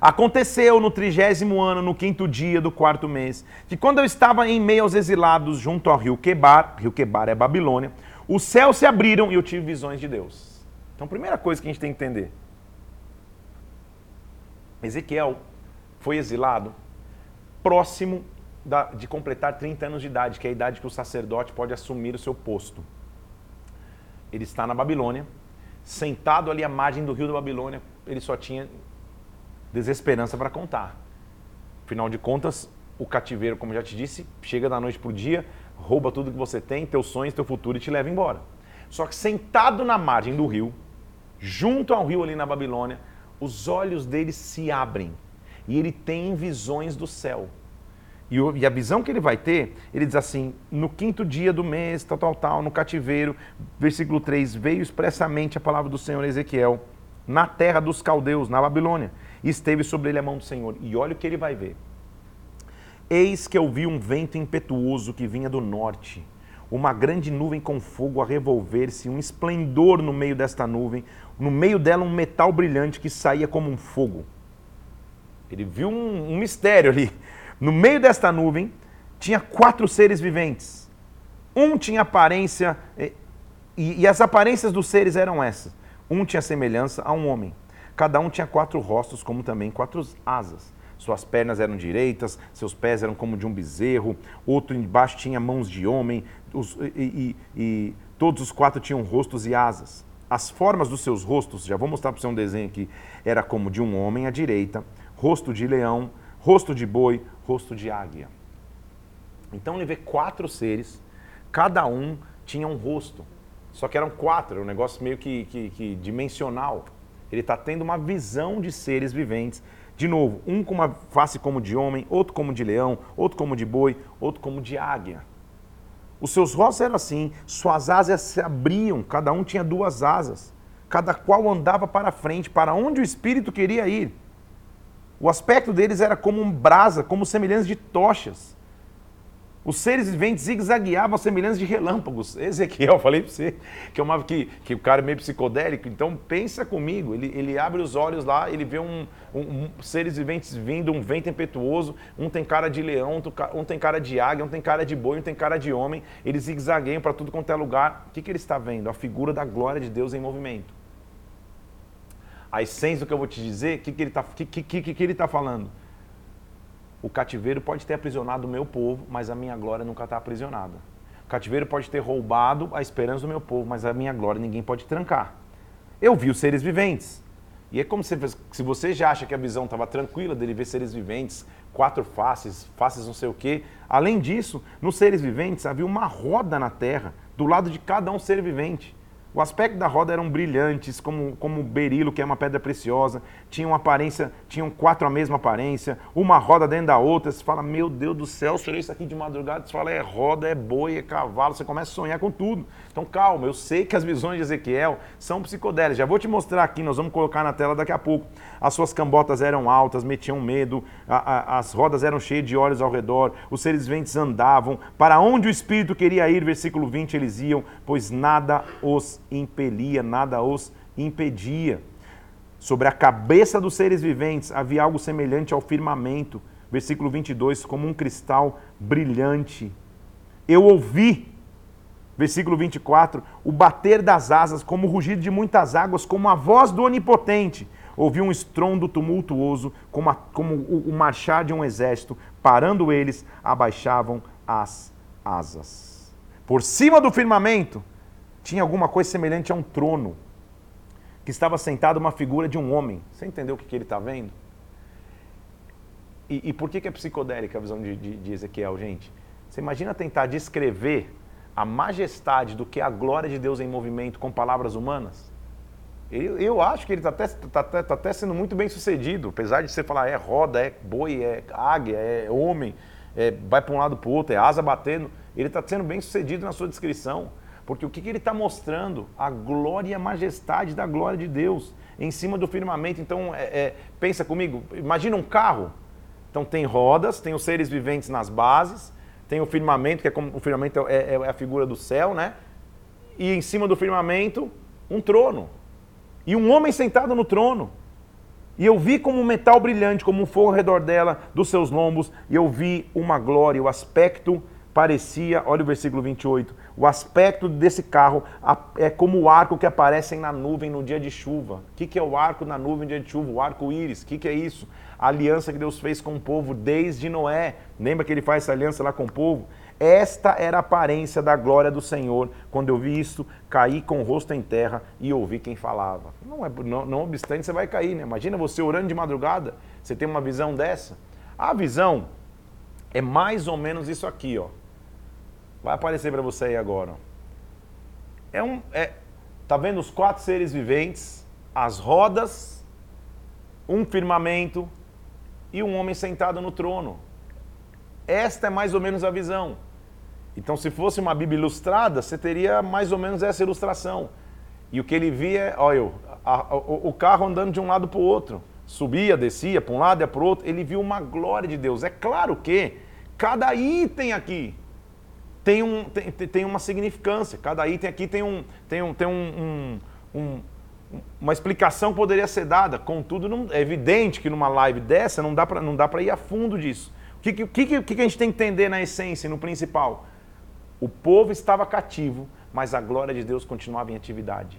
Aconteceu no trigésimo ano, no quinto dia do quarto mês, que quando eu estava em meio aos exilados junto ao rio Quebar, rio Quebar é Babilônia, os céus se abriram e eu tive visões de Deus. Então, primeira coisa que a gente tem que entender: Ezequiel foi exilado próximo da, de completar 30 anos de idade, que é a idade que o sacerdote pode assumir o seu posto. Ele está na Babilônia, sentado ali à margem do rio da Babilônia, ele só tinha desesperança para contar. Afinal de contas, o cativeiro, como já te disse, chega da noite para o dia, rouba tudo que você tem, teus sonhos, teu futuro e te leva embora. Só que sentado na margem do rio, junto ao rio ali na Babilônia, os olhos dele se abrem e ele tem visões do céu. E, o, e, a visão que ele vai ter, ele diz assim: no quinto dia do mês, tal, tal, tal, no cativeiro, versículo 3, veio expressamente a palavra do Senhor Ezequiel na terra dos caldeus, na Babilônia e esteve sobre ele a mão do Senhor. E olha o que ele vai ver. Eis que eu vi um vento impetuoso que vinha do norte, uma grande nuvem com fogo a revolver-se, um esplendor no meio desta nuvem, no meio dela um metal brilhante que saía como um fogo. Ele viu um, um mistério ali. No meio desta nuvem tinha quatro seres viventes. Um tinha aparência, e, e as aparências dos seres eram essas. Um tinha semelhança a um homem Cada um tinha quatro rostos, como também quatro asas. Suas pernas eram direitas, seus pés eram como de um bezerro, outro embaixo tinha mãos de homem, os, e, e, e todos os quatro tinham rostos e asas. As formas dos seus rostos, já vou mostrar para você um desenho aqui, era como de um homem à direita, rosto de leão, rosto de boi, rosto de águia. Então ele vê quatro seres, cada um tinha um rosto. Só que eram quatro, um negócio meio que, que, que dimensional. Ele está tendo uma visão de seres viventes. De novo, um com uma face como de homem, outro como de leão, outro como de boi, outro como de águia. Os seus rostos eram assim, suas asas se abriam, cada um tinha duas asas, cada qual andava para frente, para onde o espírito queria ir. O aspecto deles era como um brasa, como semelhança de tochas. Os seres viventes zigue-zagueavam semelhança de relâmpagos. [LAUGHS] Ezequiel, falei para você, que, é uma, que, que o cara é meio psicodélico. Então, pensa comigo. Ele, ele abre os olhos lá, ele vê um, um, um, seres viventes vindo, um vento impetuoso. Um tem cara de leão, um tem cara de águia, um tem cara de boi, um tem cara de homem. Eles zigue-zagueiam para tudo quanto é lugar. O que, que ele está vendo? A figura da glória de Deus em movimento. A essência do que eu vou te dizer, o que, que ele está que, que, que, tá falando? O cativeiro pode ter aprisionado o meu povo, mas a minha glória nunca está aprisionada. O cativeiro pode ter roubado a esperança do meu povo, mas a minha glória ninguém pode trancar. Eu vi os seres viventes. E é como se, se você já acha que a visão estava tranquila dele ver seres viventes, quatro faces, faces não sei o quê. Além disso, nos seres viventes havia uma roda na terra, do lado de cada um ser vivente. O aspecto da roda eram brilhantes, como, como o berilo, que é uma pedra preciosa. Tinham aparência, tinham quatro a mesma aparência, uma roda dentro da outra. Você fala, meu Deus do céu, eu isso aqui de madrugada, você fala, é roda, é boi, é cavalo, você começa a sonhar com tudo. Então calma, eu sei que as visões de Ezequiel são psicodélicas. Já vou te mostrar aqui, nós vamos colocar na tela daqui a pouco. As suas cambotas eram altas, metiam medo, a, a, as rodas eram cheias de olhos ao redor, os seres viventes andavam. Para onde o Espírito queria ir, versículo 20, eles iam, pois nada os impelia, nada os impedia. Sobre a cabeça dos seres viventes havia algo semelhante ao firmamento, versículo 22, como um cristal brilhante. Eu ouvi, versículo 24, o bater das asas, como o rugido de muitas águas, como a voz do Onipotente. Ouvi um estrondo tumultuoso, como, a, como o, o marchar de um exército. Parando eles, abaixavam as asas. Por cima do firmamento tinha alguma coisa semelhante a um trono, que estava sentado uma figura de um homem. Você entendeu o que, que ele está vendo? E, e, por que, que é psicodélica a visão de, de, de Ezequiel, gente? Você imagina tentar descrever a majestade do que é a glória de Deus em movimento com palavras humanas? Eu, eu acho que ele está até, tá, tá, tá até sendo muito bem sucedido, apesar de você falar é roda, é boi, é águia, é homem, é, vai para um lado para o outro, é asa batendo. Ele está sendo bem sucedido na sua descrição. Porque o que, que ele está mostrando? A glória e a majestade da glória de Deus em cima do firmamento. Então, é, é, pensa comigo, imagina um carro. Então tem rodas, tem os seres viventes nas bases, tem o firmamento, que é como o firmamento é, é, é a figura do céu, né? E em cima do firmamento, um trono. E um homem sentado no trono. E eu vi como um metal brilhante, como um fogo ao redor dela, dos seus lombos, e eu vi uma glória, o aspecto parecia, olha o versículo 28, o aspecto desse carro é como o arco que aparece na nuvem no dia de chuva. O que, é o arco na nuvem no dia de chuva? O arco-íris. O que, é isso? A aliança que Deus fez com o povo desde Noé. Lembra que ele faz essa aliança lá com o povo? Esta era a aparência da glória do Senhor. Quando eu vi isto, caí com o rosto em terra e ouvi quem falava. Não, é, não, não obstante, você vai cair, né? Imagina você orando de madrugada, você tem uma visão dessa. A visão é mais ou menos isso aqui, ó. Vai aparecer para você aí agora. É um, é, tá vendo os quatro seres viventes, as rodas, um firmamento e um homem sentado no trono. Esta é mais ou menos a visão. Então, se fosse uma Bíblia ilustrada, você teria mais ou menos essa ilustração. E o que ele via é, olha, a, o carro andando de um lado para o outro. Subia, descia, para um lado e para o outro. Ele viu uma glória de Deus. É claro que cada item aqui tem, um, tem, tem uma significância. Cada item aqui tem, um, tem, um, tem um, um, uma explicação poderia ser dada. Contudo, não, é evidente que numa live dessa não dá para ir a fundo disso. O que, que, que, que a gente tem que entender na essência, no principal? O povo estava cativo, mas a glória de Deus continuava em atividade.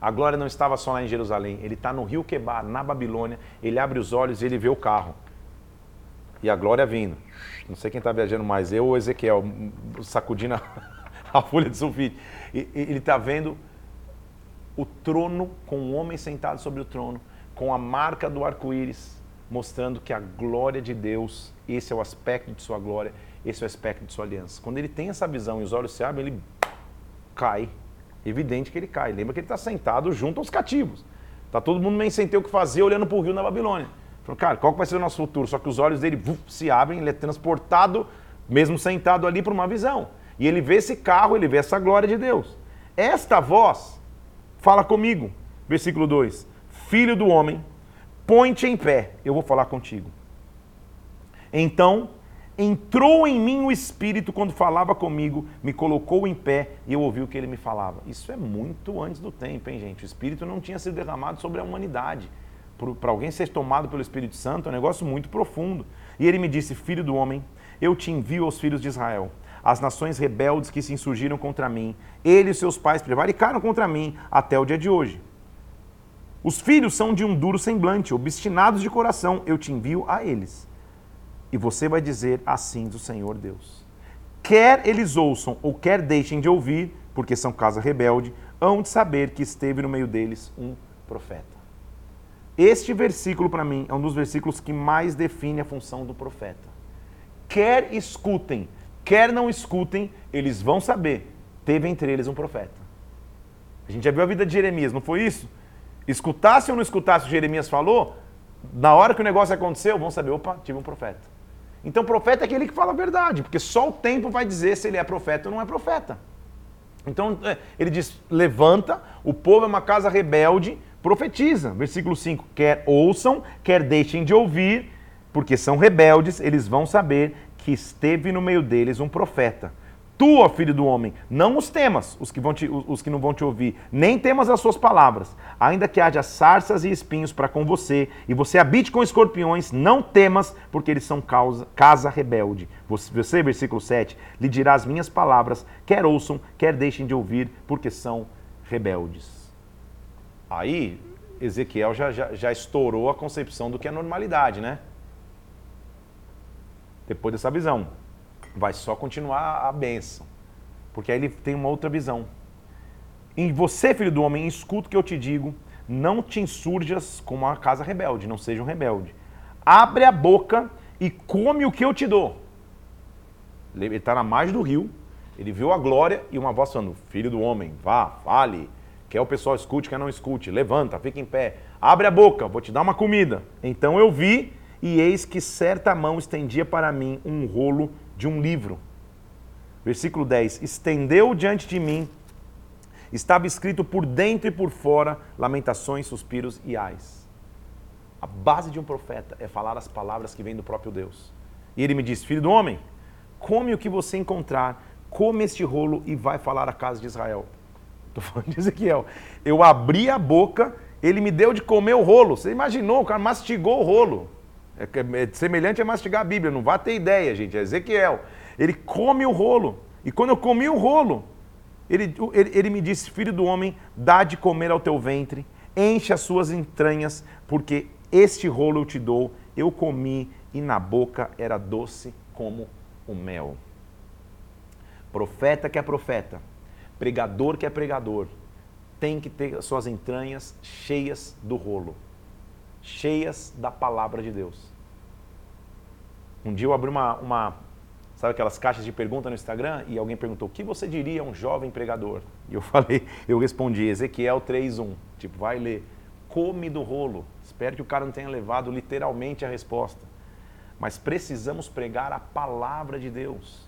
A glória não estava só lá em Jerusalém, ele está no rio Quebar, na Babilônia, ele abre os olhos e ele vê o carro. E a glória vindo. Não sei quem está viajando mais, eu ou Ezequiel, sacudindo a, [LAUGHS] a folha de sulfite. E, ele está vendo o trono com o homem sentado sobre o trono, com a marca do arco-íris, mostrando que a glória de Deus, esse é o aspecto de sua glória, esse é o aspecto de sua aliança. Quando ele tem essa visão e os olhos se abrem, ele cai. Evidente que ele cai. Lembra que ele está sentado junto aos cativos. Está todo mundo meio sem ter o que fazer, olhando para o rio na Babilônia. Falou, cara, qual vai ser o nosso futuro? Só que os olhos dele vuf, se abrem, ele é transportado, mesmo sentado ali, para uma visão. E ele vê esse carro, ele vê essa glória de Deus. Esta voz fala comigo, versículo 2: Filho do homem, põe-te em pé, eu vou falar contigo. Então Entrou em mim o Espírito quando falava comigo, me colocou em pé e eu ouvi o que ele me falava. Isso é muito antes do tempo, hein, gente? O Espírito não tinha sido derramado sobre a humanidade. Para alguém ser tomado pelo Espírito Santo é um negócio muito profundo. E ele me disse: Filho do homem, eu te envio aos filhos de Israel, as nações rebeldes que se insurgiram contra mim. Ele e seus pais prevaricaram contra mim até o dia de hoje. Os filhos são de um duro semblante, obstinados de coração. Eu te envio a eles e você vai dizer assim do Senhor Deus. Quer eles ouçam ou quer deixem de ouvir, porque são casa rebelde, hão de saber que esteve no meio deles um profeta. Este versículo, para mim, é um dos versículos que mais define a função do profeta. Quer escutem, quer não escutem, eles vão saber. Teve entre eles um profeta. A gente já viu a vida de Jeremias, não foi isso? Escutasse ou não escutasse o que Jeremias falou, na hora que o negócio aconteceu, vão saber, opa, tive um profeta. Então, profeta é aquele que fala a verdade, porque só o tempo vai dizer se ele é profeta ou não é profeta. Então, é, ele diz: levanta, o povo é uma casa rebelde, profetiza. Versículo 5: quer ouçam, quer deixem de ouvir, porque são rebeldes, eles vão saber que esteve no meio deles um profeta. Tu, ó filho do homem, não os temas, os que, vão te, os que não vão te ouvir, nem temas as suas palavras. Ainda que haja sarças e espinhos para com você, e você habite com escorpiões, não temas, porque eles são causa, casa rebelde. Você, versículo 7, lhe dirá as minhas palavras, quer ouçam, quer deixem de ouvir, porque são rebeldes. Aí, Ezequiel já, já, já estourou a concepção do que é normalidade, né? Depois dessa visão vai só continuar a bênção. Porque aí ele tem uma outra visão. E você, filho do homem, escuta o que eu te digo, não te insurjas como uma casa rebelde, não seja um rebelde. Abre a boca e come o que eu te dou. Ele está na margem do rio, ele viu a glória e uma voz falando: Filho do homem, vá, fale. Quer o pessoal escute, quer não escute. Levanta, fica em pé. Abre a boca, vou te dar uma comida. Então eu vi, e eis que certa mão estendia para mim um rolo de um livro. Versículo 10: Estendeu diante de mim, estava escrito por dentro e por fora, lamentações, suspiros e ais. A base de um profeta é falar as palavras que vêm do próprio Deus. E ele me diz: Filho do homem, come o que você encontrar, come este rolo e vai falar à casa de Israel. Estou falando de Ezequiel. Eu abri a boca, ele me deu de comer o rolo. Você imaginou, o cara mastigou o rolo. É, é semelhante a mastigar a Bíblia, não vá ter ideia, gente. É Ezequiel. Ele come o rolo. E quando eu comi o rolo, ele, ele, ele me disse: Filho do homem, dá de comer ao teu ventre, enche as suas entranhas, porque este rolo eu te dou. Eu comi e na boca era doce como o mel. Profeta que é profeta, pregador que é pregador, tem que ter as suas entranhas cheias do rolo cheias da palavra de Deus. Um dia eu abri uma, uma sabe aquelas caixas de pergunta no Instagram e alguém perguntou: "O que você diria a um jovem pregador?" E eu [LAUGHS] falei, eu respondi Ezequiel 3:1, tipo, vai ler, come do rolo. Espero que o cara não tenha levado literalmente a resposta. Mas precisamos pregar a palavra de Deus.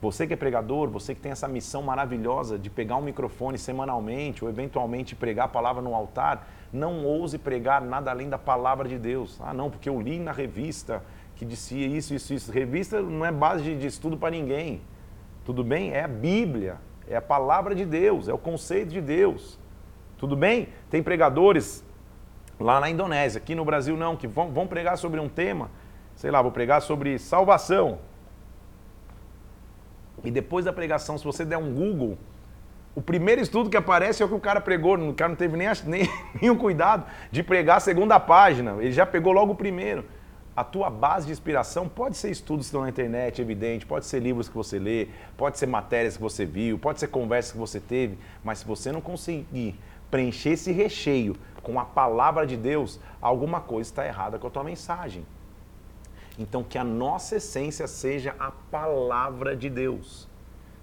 Você que é pregador, você que tem essa missão maravilhosa de pegar um microfone semanalmente ou eventualmente pregar a palavra no altar, não ouse pregar nada além da palavra de Deus. Ah, não, porque eu li na revista que dizia isso, isso, isso. Revista não é base de, estudo para ninguém. Tudo bem? É a Bíblia, é a palavra de Deus, é o conceito de Deus. Tudo bem? Tem pregadores lá na Indonésia, aqui no Brasil não, que vão, vão pregar sobre um tema, sei lá, vou pregar sobre salvação. E depois da pregação, se você der um Google, o primeiro estudo que aparece é o que o cara pregou. O cara não teve nem, nem [LAUGHS] nenhum cuidado de pregar a segunda página. Ele já pegou logo o primeiro. A tua base de inspiração pode ser estudos que estão na internet, evidente, pode ser livros que você lê, pode ser matérias que você viu, pode ser conversas que você teve, mas se você não conseguir preencher esse recheio com a palavra de Deus, alguma coisa está errada com a tua mensagem. Então, que a nossa essência seja a palavra de Deus.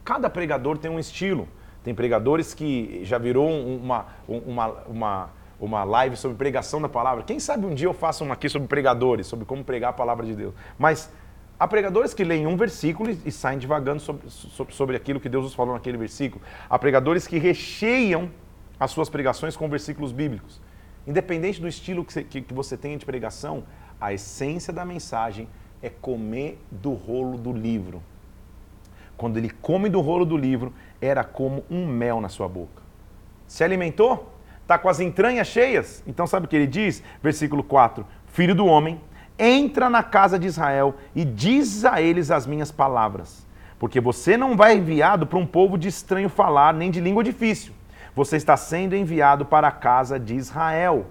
Cada pregador tem um estilo. Tem pregadores que já virou uma, uma, uma, uma live sobre pregação da palavra. Quem sabe um dia eu faça uma aqui sobre pregadores, sobre como pregar a palavra de Deus. Mas há pregadores que leem um versículo e saem divagando sobre, sobre, sobre aquilo que Deus nos falou naquele versículo. Há pregadores que recheiam as suas pregações com versículos bíblicos. Independente do estilo que você, que, que você tenha de pregação, a essência da mensagem é comer do rolo do livro. Quando ele come do rolo do livro, era como um mel na sua boca. Se alimentou? Está com as entranhas cheias? Então sabe o que ele diz? Versículo 4: Filho do homem, entra na casa de Israel e diz a eles as minhas palavras. Porque você não vai enviado para um povo de estranho falar, nem de língua difícil. Você está sendo enviado para a casa de Israel.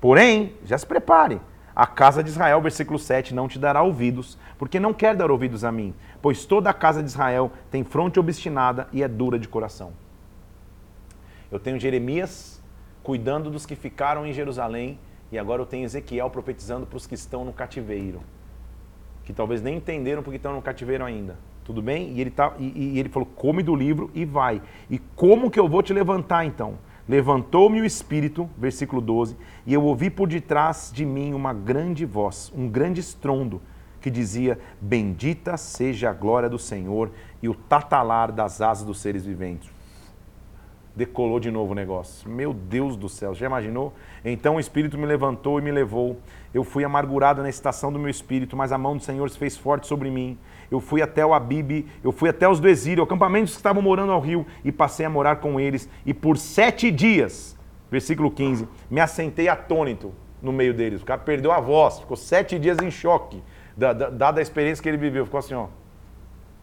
Porém, já se prepare. A casa de Israel, versículo 7, não te dará ouvidos, porque não quer dar ouvidos a mim, pois toda a casa de Israel tem fronte obstinada e é dura de coração. Eu tenho Jeremias cuidando dos que ficaram em Jerusalém e agora eu tenho Ezequiel profetizando para os que estão no cativeiro, que talvez nem entenderam porque estão no cativeiro ainda. Tudo bem? E ele, tá, e, e ele falou: come do livro e vai. E como que eu vou te levantar então? Levantou-me o espírito, versículo 12, e eu ouvi por detrás de mim uma grande voz, um grande estrondo, que dizia: Bendita seja a glória do Senhor e o tatalar das asas dos seres viventes decolou de novo o negócio. Meu Deus do céu, já imaginou? Então o Espírito me levantou e me levou. Eu fui amargurado na estação do meu espírito, mas a mão do Senhor se fez forte sobre mim. Eu fui até o Abibe, eu fui até os do exílio, acampamentos que estavam morando ao rio, e passei a morar com eles. E por sete dias, versículo 15, me assentei atônito no meio deles. O cara perdeu a voz, ficou sete dias em choque, dada a experiência que ele viveu. Ficou assim, ó,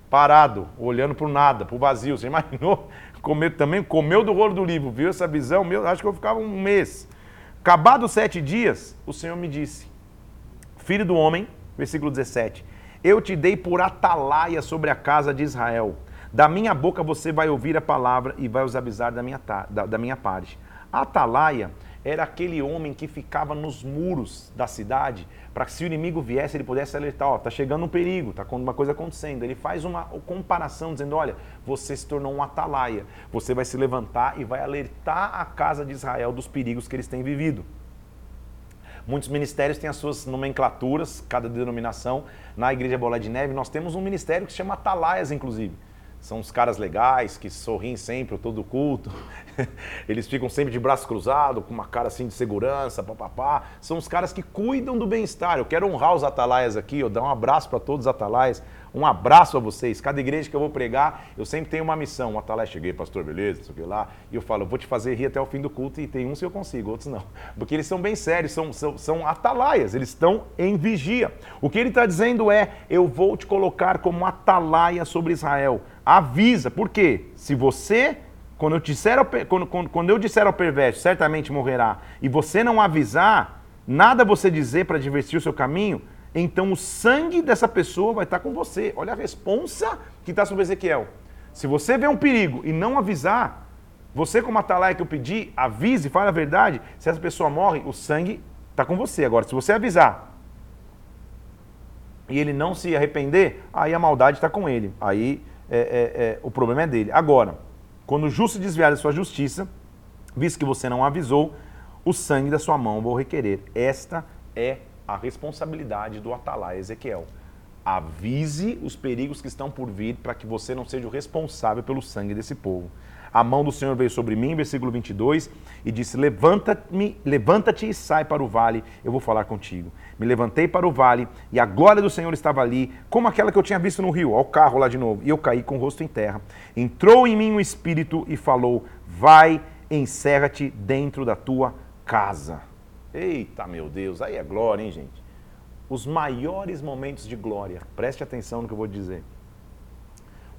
parado, olhando para o nada, para o vazio. Você imaginou? [LAUGHS] Comeu também, comeu do rolo do livro, viu essa visão? Meu, acho que eu ficava um mês. Acabados sete dias, o Senhor me disse: Filho do homem, versículo 17: Eu te dei por atalaia sobre a casa de Israel. Da minha boca você vai ouvir a palavra e vai os avisar da minha, da, da minha parte. Atalaia era aquele homem que ficava nos muros da cidade para que se o inimigo viesse ele pudesse alertar, ó, tá chegando um perigo, tá uma coisa acontecendo. Ele faz uma comparação dizendo, olha, você se tornou um atalaia, você vai se levantar e vai alertar a casa de Israel dos perigos que eles têm vivido. Muitos ministérios têm as suas nomenclaturas, cada denominação. Na Igreja Bola de Neve nós temos um ministério que se chama Atalaias, inclusive. São os caras legais que sorriem sempre todo culto. [LAUGHS] Eles ficam sempre de braço cruzado, com uma cara assim de segurança, papapá. São os caras que cuidam do bem-estar. Eu quero honrar os atalaias aqui, eu dar um abraço para todos os atalaias. Um abraço a vocês. Cada igreja que eu vou pregar, eu sempre tenho uma missão. Um atalaia, cheguei, pastor, beleza, não sei lá. E eu falo, vou te fazer rir até o fim do culto. E tem uns que eu consigo, outros não. Porque eles são bem sérios, são, são, são atalaias, eles estão em vigia. O que ele está dizendo é: eu vou te colocar como atalaia sobre Israel. Avisa, por quê? Se você quando eu, disser ao, quando, quando, quando eu disser ao perverso, certamente morrerá, e você não avisar, nada você dizer para divertir o seu caminho, então o sangue dessa pessoa vai estar com você. Olha a responsa que está sobre Ezequiel. Se você vê um perigo e não avisar, você como atalaia que eu pedi, avise, fale a verdade. Se essa pessoa morre, o sangue está com você. Agora, se você avisar e ele não se arrepender, aí a maldade está com ele. Aí é, é, é, o problema é dele. Agora, quando o justo desviar da sua justiça, visto que você não avisou, o sangue da sua mão vou requerer. Esta é a responsabilidade do Atalai Ezequiel. Avise os perigos que estão por vir para que você não seja o responsável pelo sangue desse povo. A mão do Senhor veio sobre mim, versículo 22, e disse: Levanta-te levanta e sai para o vale, eu vou falar contigo. Me levantei para o vale, e a glória do Senhor estava ali, como aquela que eu tinha visto no rio, ao carro lá de novo, e eu caí com o rosto em terra. Entrou em mim um espírito e falou: Vai, encerra-te dentro da tua casa. Eita, meu Deus, aí é glória, hein, gente? Os maiores momentos de glória, preste atenção no que eu vou dizer.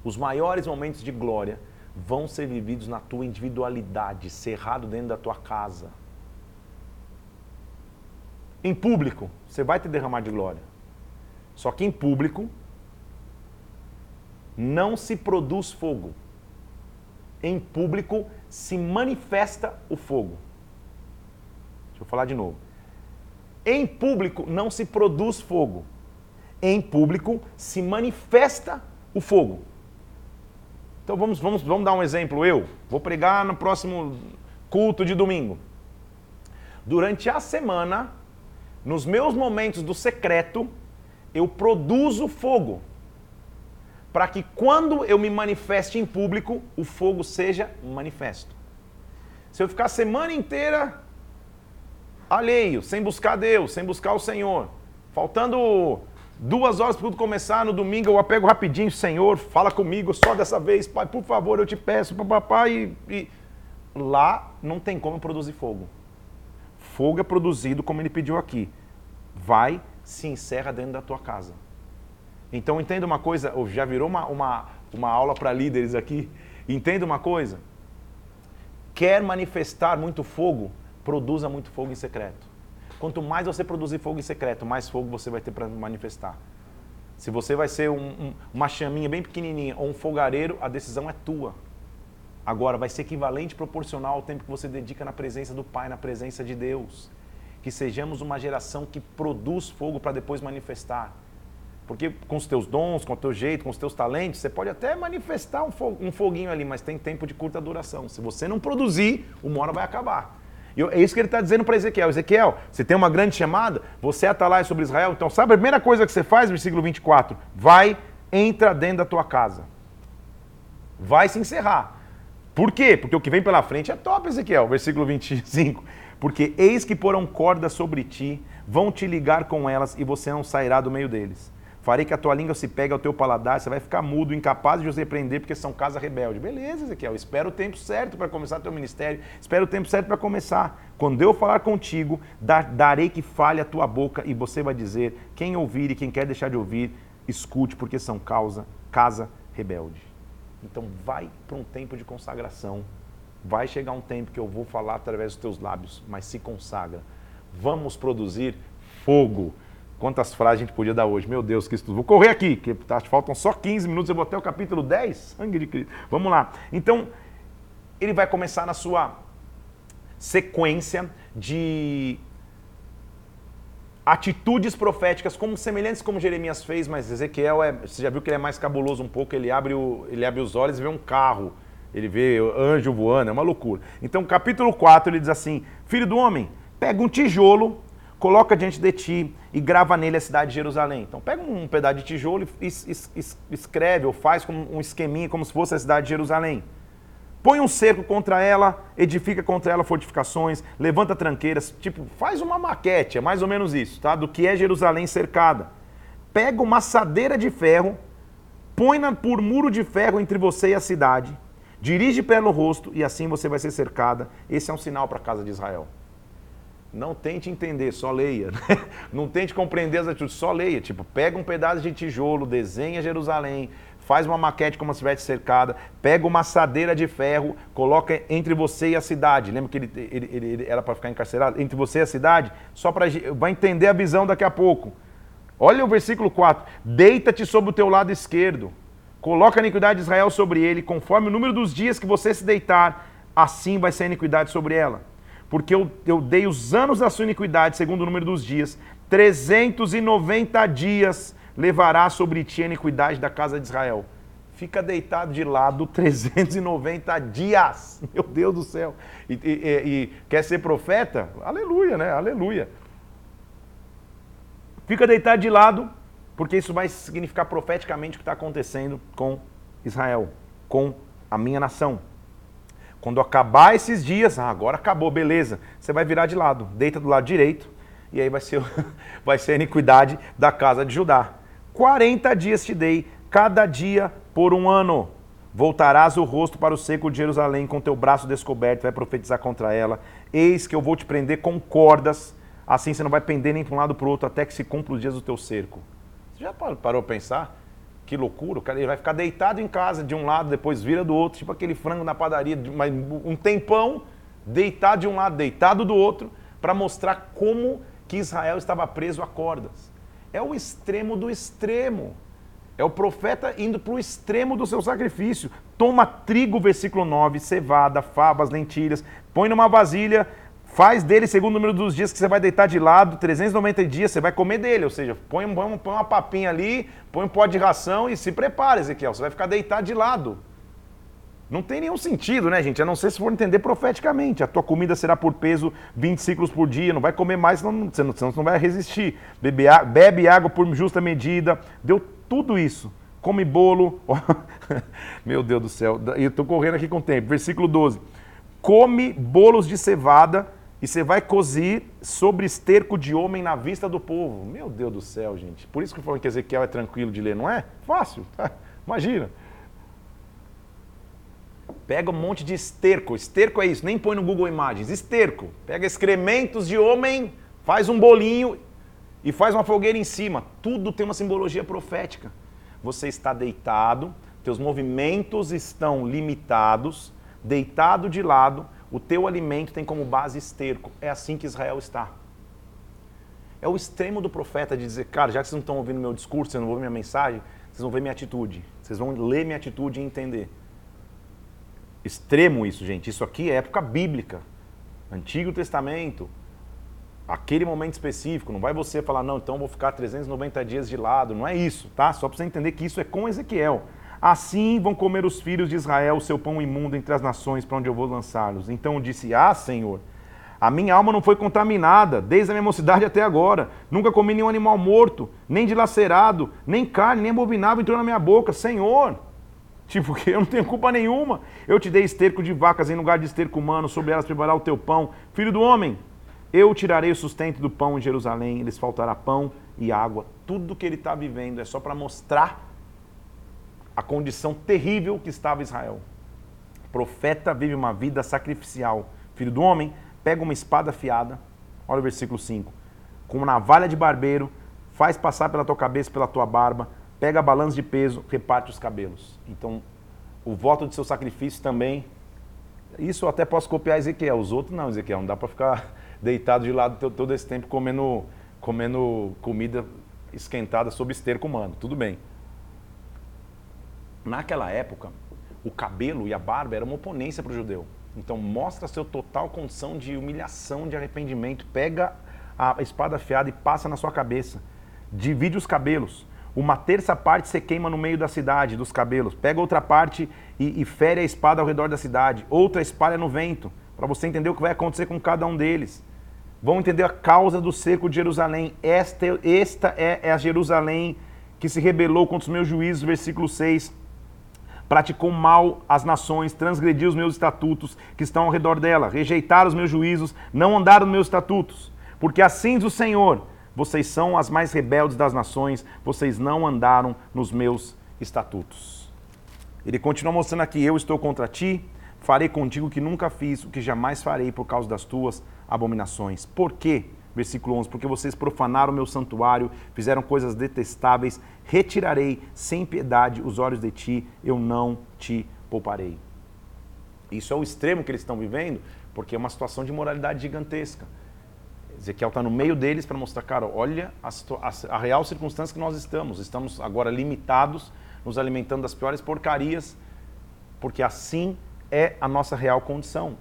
Os maiores momentos de glória vão ser vividos na tua individualidade, cerrado dentro da tua casa. Em público, você vai te derramar de glória. Só que em público não se produz fogo. Em público se manifesta o fogo. Eu falar de novo. Em público não se produz fogo. Em público se manifesta o fogo. Então vamos, vamos, vamos dar um exemplo. Eu vou pregar no próximo culto de domingo. Durante a semana, nos meus momentos do secreto, eu produzo fogo. Para que quando eu me manifeste em público, o fogo seja manifesto. Se eu ficar a semana inteira alheio, sem buscar Deus, sem buscar o Senhor, faltando Duas horas para tudo começar, no domingo eu pego rapidinho, Senhor, fala comigo só dessa vez, Pai, por favor, eu te peço, papai. E... Lá não tem como produzir fogo. Fogo é produzido como ele pediu aqui. Vai, se encerra dentro da tua casa. Então entenda uma coisa, já virou uma, uma, uma aula para líderes aqui. Entenda uma coisa. Quer manifestar muito fogo, produza muito fogo em secreto. Quanto mais você produzir fogo em secreto, mais fogo você vai ter para manifestar. Se você vai ser um, um, uma chaminha bem pequenininha ou um fogareiro, a decisão é tua. Agora, vai ser equivalente proporcional ao tempo que você dedica na presença do Pai, na presença de Deus. Que sejamos uma geração que produz fogo para depois manifestar. Porque com os teus dons, com o teu jeito, com os teus talentos, você pode até manifestar um foguinho ali, mas tem tempo de curta duração. Se você não produzir, uma hora vai acabar. E é isso que ele está dizendo para Ezequiel. Ezequiel, você tem uma grande chamada, você é atalai sobre Israel, então sabe a primeira coisa que você faz, versículo 24? Vai, entra dentro da tua casa. Vai se encerrar. Por quê? Porque o que vem pela frente é top, Ezequiel, versículo 25. Porque eis que porão cordas sobre ti, vão te ligar com elas e você não sairá do meio deles. Farei que a tua língua se pegue ao teu paladar, você vai ficar mudo, incapaz de os repreender, porque são casa rebelde. Beleza, Ezequiel, espera o tempo certo para começar teu ministério, espera o tempo certo para começar. Quando eu falar contigo, darei que fale a tua boca e você vai dizer, quem ouvir e quem quer deixar de ouvir, escute, porque são causa, casa rebelde. Então vai para um tempo de consagração. Vai chegar um tempo que eu vou falar através dos teus lábios, mas se consagra. Vamos produzir fogo Quantas frases a gente podia dar hoje? Meu Deus, que estudo. Vou correr aqui, que tá, faltam só 15 minutos, eu vou até o capítulo 10. Sangue de Cristo. Vamos lá. Então, ele vai começar na sua sequência de atitudes proféticas, como semelhantes como Jeremias fez, mas Ezequiel é, você já viu que ele é mais cabuloso um pouco, ele abre, o, ele abre os olhos e vê um carro, ele vê anjo voando, é uma loucura. Então, capítulo 4, ele diz assim: Filho do homem, pega um tijolo coloca diante de ti e grava nele a cidade de Jerusalém. Então pega um pedaço de tijolo e escreve ou faz um esqueminha como se fosse a cidade de Jerusalém. Põe um cerco contra ela, edifica contra ela fortificações, levanta tranqueiras, tipo, faz uma maquete, é mais ou menos isso, tá? Do que é Jerusalém cercada. Pega uma assadeira de ferro, põe-na por muro de ferro entre você e a cidade, dirige pelo rosto e assim você vai ser cercada. Esse é um sinal para a casa de Israel. Não tente entender, só leia. [LAUGHS] Não tente compreender as atitudes, só leia. Tipo, pega um pedaço de tijolo, desenha Jerusalém, faz uma maquete como se estivesse cercada, pega uma assadeira de ferro, coloca entre você e a cidade. Lembra que ele, ele, ele, ele era para ficar encarcerado? Entre você e a cidade? Só para. Vai entender a visão daqui a pouco. Olha o versículo 4. Deita-te sobre o teu lado esquerdo. Coloca a iniquidade de Israel sobre ele, conforme o número dos dias que você se deitar, assim vai ser a iniquidade sobre ela porque eu, eu dei os anos da sua iniquidade, segundo o número dos dias, 390 dias levará sobre ti a iniquidade da casa de Israel. Fica deitado de lado 390 dias. [LAUGHS] Meu Deus do céu. E, e, e, quer ser profeta? Aleluia, né? Aleluia. Fica deitado de lado, porque isso vai significar profeticamente o que está acontecendo com Israel, com a minha nação. Quando acabar esses dias, ah, agora acabou, beleza. Você vai virar de lado, deita do lado direito, e aí vai ser, [LAUGHS] vai ser a iniquidade da casa de Judá. 40 dias te dei, cada dia por um ano. Voltarás o rosto para o seco de Jerusalém com teu braço descoberto, vai profetizar contra ela. Eis que eu vou te prender com cordas, assim você não vai pender nem para um lado para o outro, até que se cumpra os dias do teu cerco. Você já parou para pensar? Que loucura, o cara ele vai ficar deitado em casa de um lado, depois vira do outro, tipo aquele frango na padaria, um tempão, deitado de um lado, deitado do outro, para mostrar como que Israel estava preso a cordas. É o extremo do extremo. É o profeta indo para o extremo do seu sacrifício. Toma trigo, versículo 9, cevada, favas, lentilhas, põe numa vasilha, Faz dele segundo o número dos dias que você vai deitar de lado, 390 dias, você vai comer dele. Ou seja, põe, põe, põe uma papinha ali, põe um pó de ração e se prepara, Ezequiel. Você vai ficar deitado de lado. Não tem nenhum sentido, né, gente? A não ser se for entender profeticamente. A tua comida será por peso 20 ciclos por dia, não vai comer mais, senão, senão você não vai resistir. Bebe, bebe água por justa medida. Deu tudo isso. Come bolo. [LAUGHS] Meu Deus do céu. Eu estou correndo aqui com o tempo. Versículo 12. Come bolos de cevada e você vai cozir sobre esterco de homem na vista do povo. Meu Deus do céu, gente. Por isso que eu falo que Ezequiel é tranquilo de ler, não é? Fácil. [LAUGHS] Imagina. Pega um monte de esterco. Esterco é isso, nem põe no Google Imagens. Esterco. Pega excrementos de homem, faz um bolinho e faz uma fogueira em cima. Tudo tem uma simbologia profética. Você está deitado, teus movimentos estão limitados, deitado de lado, o teu alimento tem como base esterco. É assim que Israel está. É o extremo do profeta de dizer, cara, já que vocês não estão ouvindo meu discurso, vocês não vão minha mensagem, vocês vão ver minha atitude. Vocês vão ler minha atitude e entender. Extremo isso, gente. Isso aqui é época bíblica. Antigo Testamento. Aquele momento específico. Não vai você falar, não, então vou ficar 390 dias de lado. Não é isso, tá? Só para você entender que isso é com Ezequiel. Assim vão comer os filhos de Israel o seu pão imundo entre as nações para onde eu vou lançá-los. Então disse: Ah, Senhor, a minha alma não foi contaminada desde a minha mocidade até agora. Nunca comi nenhum animal morto, nem dilacerado, nem carne, nem abominável entrou na minha boca. Senhor, tipo, que [LAUGHS] eu não tenho culpa nenhuma. Eu te dei esterco de vacas em lugar de esterco humano, sobre elas preparar o teu pão. Filho do homem, eu tirarei o sustento do pão em Jerusalém, lhes faltará pão e água. Tudo que ele está vivendo é só para mostrar a condição terrível que estava Israel. O profeta vive uma vida sacrificial. Filho do homem, pega uma espada afiada, olha o versículo 5, com uma navalha de barbeiro, faz passar pela tua cabeça, pela tua barba, pega balanço de peso, reparte os cabelos. Então, o voto de seu sacrifício também, isso eu até posso copiar Ezequiel, os outros não, Ezequiel, não dá para ficar [LAUGHS] deitado de lado todo esse tempo comendo, comendo comida esquentada sob esterco humano, tudo bem. Naquela época, o cabelo e a barba eram uma oponência para o judeu. Então mostra seu total condição de humilhação, de arrependimento. Pega a espada afiada e passa na sua cabeça. Divide os cabelos. Uma terça parte você queima no meio da cidade, dos cabelos. Pega outra parte e, e fere a espada ao redor da cidade. Outra espalha no vento, para você entender o que vai acontecer com cada um deles. Vão entender a causa do cerco de Jerusalém. Esta, esta é, é a Jerusalém que se rebelou contra os meus juízos, versículo 6 praticou mal às nações, transgrediu os meus estatutos que estão ao redor dela, rejeitaram os meus juízos, não andaram nos meus estatutos. Porque assim diz o Senhor: vocês são as mais rebeldes das nações, vocês não andaram nos meus estatutos. Ele continua mostrando aqui: eu estou contra ti, farei contigo o que nunca fiz, o que jamais farei por causa das tuas abominações. Por quê? Versículo 11: Porque vocês profanaram o meu santuário, fizeram coisas detestáveis, retirarei sem piedade os olhos de ti, eu não te pouparei. Isso é o extremo que eles estão vivendo, porque é uma situação de moralidade gigantesca. Ezequiel está no meio deles para mostrar, cara, olha a, a, a, real circunstância que nós estamos. Estamos agora limitados, nos alimentando das piores porcarias, porque assim é a nossa real condição.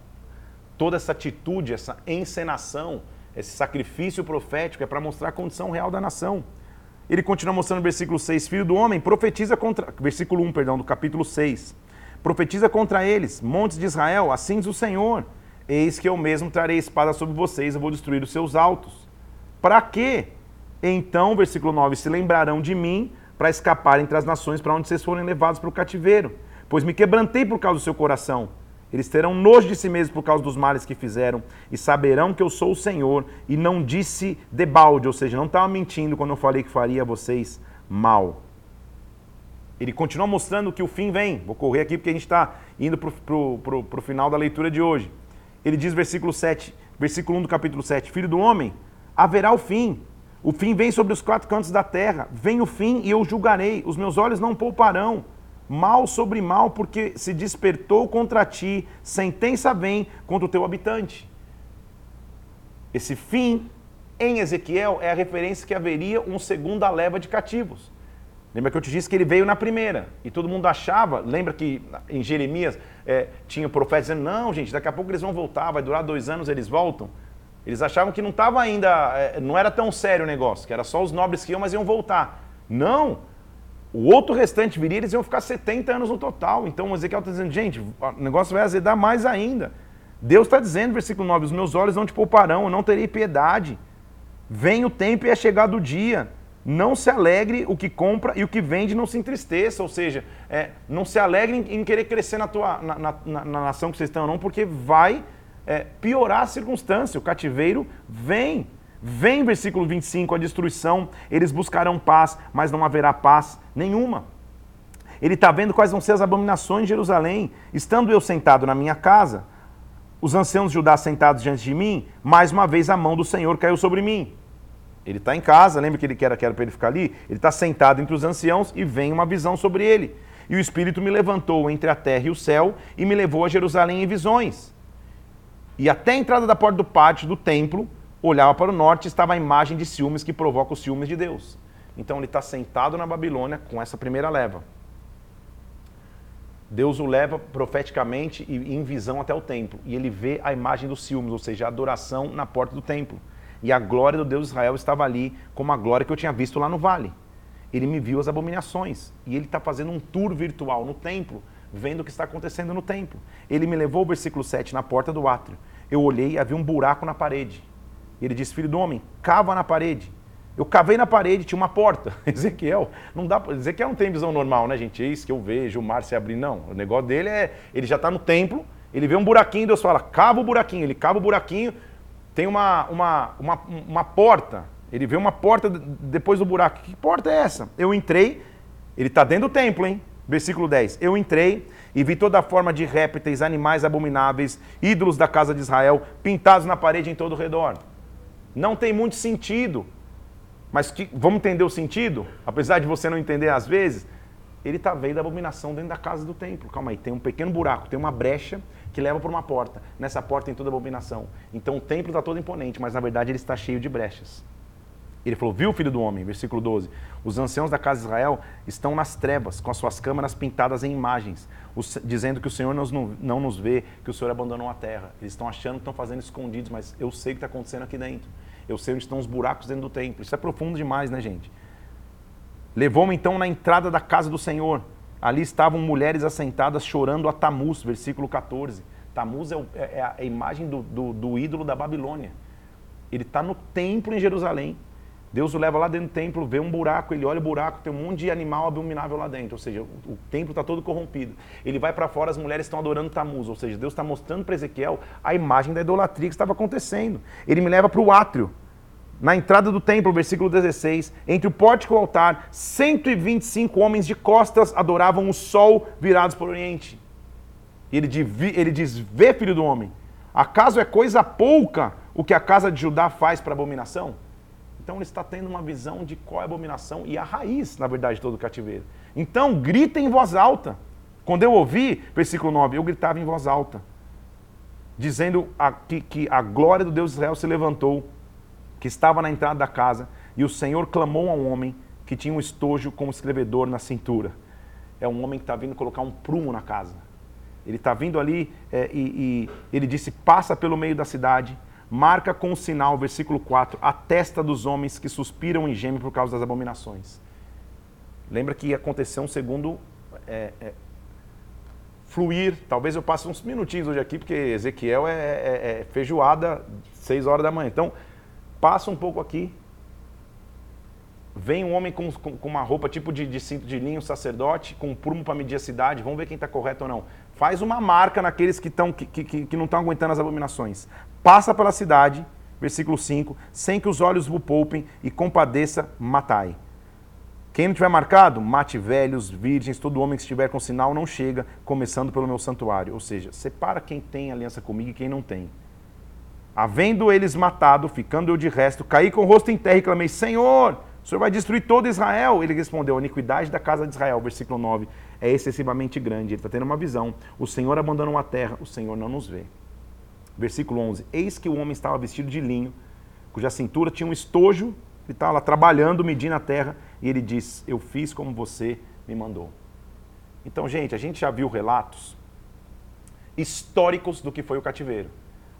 Toda essa atitude, essa encenação, esse sacrifício profético é para mostrar a condição real da nação. Ele continua mostrando no versículo 6, filho do homem, profetiza contra, versículo 1, perdão, do capítulo 6. Profetiza contra eles, montes de Israel, assim diz o Senhor: Eis que eu mesmo trarei espada sobre vocês, eu vou destruir os seus altos. Para quê? Então, versículo 9, se lembrarão de mim para escapar entre as nações para onde vocês forem levados para o cativeiro, pois me quebrantei por causa do seu coração eles terão nojo de si mesmos por causa dos males que fizeram e saberão que eu sou o Senhor e não disse debalde, ou seja, não estava mentindo quando eu falei que faria vocês mal. Ele continua mostrando que o fim vem. Vou correr aqui porque a gente está indo para o final da leitura de hoje. Ele diz, versículo 7, versículo 1 do capítulo 7, Filho do homem, haverá o fim. O fim vem sobre os quatro cantos da terra. Vem o fim e eu julgarei. Os meus olhos não pouparão mal sobre mal, porque se despertou contra ti, sentença vem contra o teu habitante. Esse fim em Ezequiel é a referência que haveria uma segunda leva de cativos. Lembra que eu te disse que ele veio na primeira e todo mundo achava, lembra que em Jeremias é, tinha o profeta dizendo: não, gente, daqui a pouco eles vão voltar, vai durar dois anos, eles voltam. Eles achavam que não estava ainda, é, não era tão sério o negócio, que era só os nobres que iam, mas iam voltar. Não, o outro restante viria, eles iam ficar 70 anos no total. Então o Ezequiel está dizendo, gente, o negócio vai azedar mais ainda. Deus está dizendo, versículo 9, os meus olhos não te pouparão, eu não terei piedade. Vem o tempo e é chegado o dia. Não se alegre o que compra e o que vende não se entristeça. Ou seja, é, não se alegre em, querer crescer na, tua, na, na, na, nação que vocês estão, não, porque vai é, piorar a circunstância. O cativeiro vem. Vem, versículo 25, a destruição. Eles buscarão paz, mas não haverá paz nenhuma. Ele está vendo quais vão ser as abominações de Jerusalém. Estando eu sentado na minha casa, os anciãos de Judá sentados diante de mim, mais uma vez a mão do Senhor caiu sobre mim. Ele está em casa, lembra que ele quer, quer para ele ficar ali? Ele está sentado entre os anciãos e vem uma visão sobre ele. E o Espírito me levantou entre a terra e o céu e me levou a Jerusalém em visões. E até a entrada da porta do pátio do templo, olhava para o norte, estava a imagem de ciúmes que provoca os ciúmes de Deus. Então ele está sentado na Babilônia com essa primeira leva. Deus o leva profeticamente e em visão até o templo. E ele vê a imagem dos ciúmes, ou seja, a adoração na porta do templo. E a glória do Deus de Israel estava ali, como a glória que eu tinha visto lá no vale. Ele me viu as abominações. E ele está fazendo um tour virtual no templo, vendo o que está acontecendo no templo. Ele me levou, versículo 7, na porta do átrio. Eu olhei e havia um buraco na parede. E ele disse: Filho do homem, cava na parede. Eu cavei na parede, tinha uma porta. [LAUGHS] Ezequiel, não dá Ezequiel não tem visão normal, né, gente? É isso que eu vejo o mar se abrir. Não. O negócio dele é. Ele já está no templo, ele vê um buraquinho, Deus fala, cava o buraquinho. Ele cava o buraquinho, tem uma, uma, uma, uma porta. Ele vê uma porta depois do buraco. Que porta é essa? Eu entrei, ele está dentro do templo, hein? Versículo 10. Eu entrei e vi toda forma de répteis, animais abomináveis, ídolos da casa de Israel, pintados na parede em todo o redor. Não tem muito sentido mas que, vamos entender o sentido? Apesar de você não entender às vezes, ele está vendo a abominação dentro da casa do templo. Calma aí, tem um pequeno buraco, tem uma brecha que leva para uma porta. Nessa porta tem toda a abominação. Então o templo está todo imponente, mas na verdade ele está cheio de brechas. Ele falou: Viu, filho do homem? Versículo 12. Os anciãos da casa de Israel estão nas trevas, com as suas câmaras pintadas em imagens, os, dizendo que o Senhor não, nos vê, que o Senhor abandonou a terra. Eles estão achando que estão fazendo escondidos, mas eu sei o que está acontecendo aqui dentro. Eu sei onde estão os buracos dentro do templo. Isso é profundo demais, né, gente? Levou-me então na entrada da casa do Senhor. Ali estavam mulheres assentadas chorando a Tamuz, versículo 14. Tamuz é, é, é a imagem do, do, do ídolo da Babilônia. Ele está no templo em Jerusalém. Deus o leva lá dentro do templo, vê um buraco, ele olha o buraco, tem um monte de animal abominável lá dentro, ou seja, o, o templo está todo corrompido. Ele vai para fora, as mulheres estão adorando Tamuz, ou seja, Deus está mostrando para Ezequiel a imagem da idolatria que estava acontecendo. Ele me leva para o átrio, na entrada do templo, versículo 16, entre o pórtico e o altar, 125 homens de costas adoravam o sol virados para o oriente. Ele, ele diz: Vê, filho do homem, acaso é coisa pouca o que a casa de Judá faz para abominação? Então ele está tendo uma visão de qual é a abominação e a raiz, na verdade, de todo o cativeiro. Então grita em voz alta. Quando eu ouvi, versículo 9, eu gritava em voz alta, dizendo a, que, que a glória do Deus de Israel se levantou, que estava na entrada da casa, e o Senhor clamou a um homem que tinha um estojo com escrevedor na cintura. É um homem que está vindo colocar um prumo na casa. Ele está vindo ali é, e, e ele disse: passa pelo meio da cidade marca com o sinal, versículo 4, a testa dos homens que suspiram e gemem por causa das abominações. Lembra que aconteceu um segundo é, é, fluir. Talvez eu passe uns minutinhos hoje aqui, porque Ezequiel é, é, é feijoada 6 horas da manhã. Então, passa um pouco aqui. Vem um homem com, com, com uma roupa tipo de, de, cinto de linho, sacerdote, com um prumo para medir a cidade. Vamos ver quem está correto ou não. Faz uma marca naqueles que, tão, que, que, que não estão aguentando as abominações passa pela cidade, versículo 5, sem que os olhos o poupem e compadeça, matai. Quem não tiver marcado, mate velhos, virgens, todo homem que estiver com sinal não chega, começando pelo meu santuário. Ou seja, separa quem tem aliança comigo e quem não tem. Havendo eles matado, ficando eu de resto, caí com o rosto em terra e clamei, Senhor, o Senhor vai destruir todo Israel? Ele respondeu, a iniquidade da casa de Israel, versículo 9, é excessivamente grande. Ele está tendo uma visão. O Senhor abandonou a terra, o Senhor não nos vê. Versículo 11: Eis que o homem estava vestido de linho, cuja cintura tinha um estojo, ele estava lá trabalhando, medindo a terra, e ele diz: Eu fiz como você me mandou. Então, gente, a gente já viu relatos históricos do que foi o cativeiro.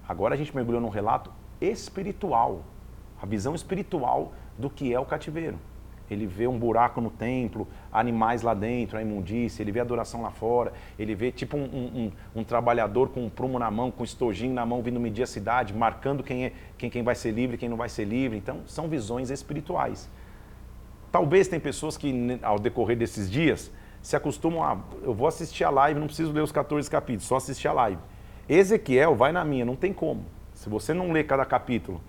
Agora a gente mergulhou num relato espiritual, a visão espiritual do que é o cativeiro. Ele vê um buraco no templo, animais lá dentro, a imundícia, ele vê adoração lá fora, ele vê tipo um, um, um, trabalhador com um prumo na mão, com um estojinho na mão, vindo medir a cidade, marcando quem, é, quem, quem vai ser livre quem não vai ser livre. Então, são visões espirituais. Talvez tem pessoas que, ao decorrer desses dias, se acostumam a. Eu vou assistir a live, não preciso ler os 14 capítulos, só assistir a live. Ezequiel, vai na minha, não tem como. Se você não ler cada capítulo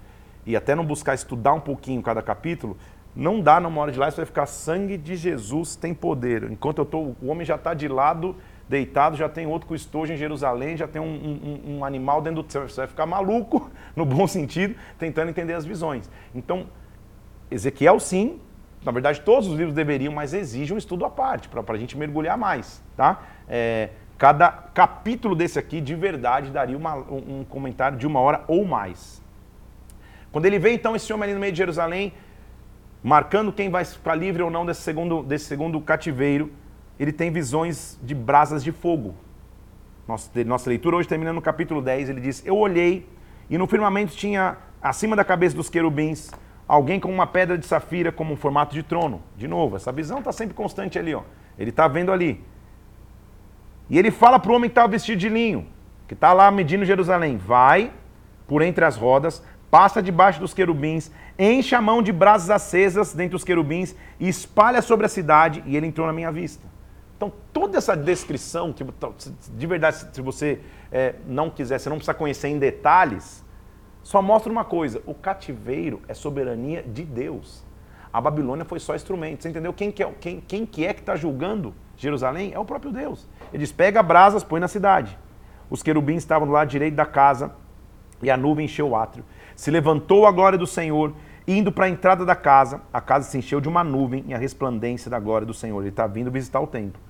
e até não buscar estudar um pouquinho cada capítulo, não dá numa hora de lá, você vai ficar sangue de Jesus tem poder. Enquanto eu tô, o homem já está de lado, deitado, já tem outro com estojo em Jerusalém, já tem um, um, um animal dentro do céu. Você vai ficar maluco, [LAUGHS] no bom sentido, tentando entender as visões. Então, Ezequiel sim, na verdade todos os livros deveriam, mas exige um estudo à parte, para a gente mergulhar mais. Tá? É, cada capítulo desse aqui, de verdade, daria uma, um comentário de uma hora ou mais. Quando ele vê então esse homem ali no meio de Jerusalém, marcando quem vai ficar livre ou não desse segundo, desse segundo cativeiro, ele tem visões de brasas de fogo. Nossa, nossa leitura hoje termina no capítulo 10, ele diz: Eu olhei e no firmamento tinha acima da cabeça dos querubins alguém com uma pedra de safira como um formato de trono. De novo, essa visão está sempre constante ali, ó. Ele está vendo ali. E ele fala para o homem que estava vestido de linho, que está lá medindo Jerusalém: Vai por entre as rodas, passa debaixo dos querubins, enche a mão de brasas acesas dentre os querubins e espalha sobre a cidade, e ele entrou na minha vista. Então, toda essa descrição, que de verdade, se você é, não quiser, você não precisa conhecer em detalhes, só mostra uma coisa: o cativeiro é soberania de Deus. A Babilônia foi só instrumento. Você entendeu? Quem que é, quem, quem que, é que está julgando Jerusalém? É o próprio Deus. Ele diz: pega brasas, põe na cidade. Os querubins estavam do lado direito da casa e a nuvem encheu o átrio. Se levantou a glória do Senhor, indo para a entrada da casa. A casa se encheu de uma nuvem e a resplandência da glória do Senhor. Ele está vindo visitar o templo.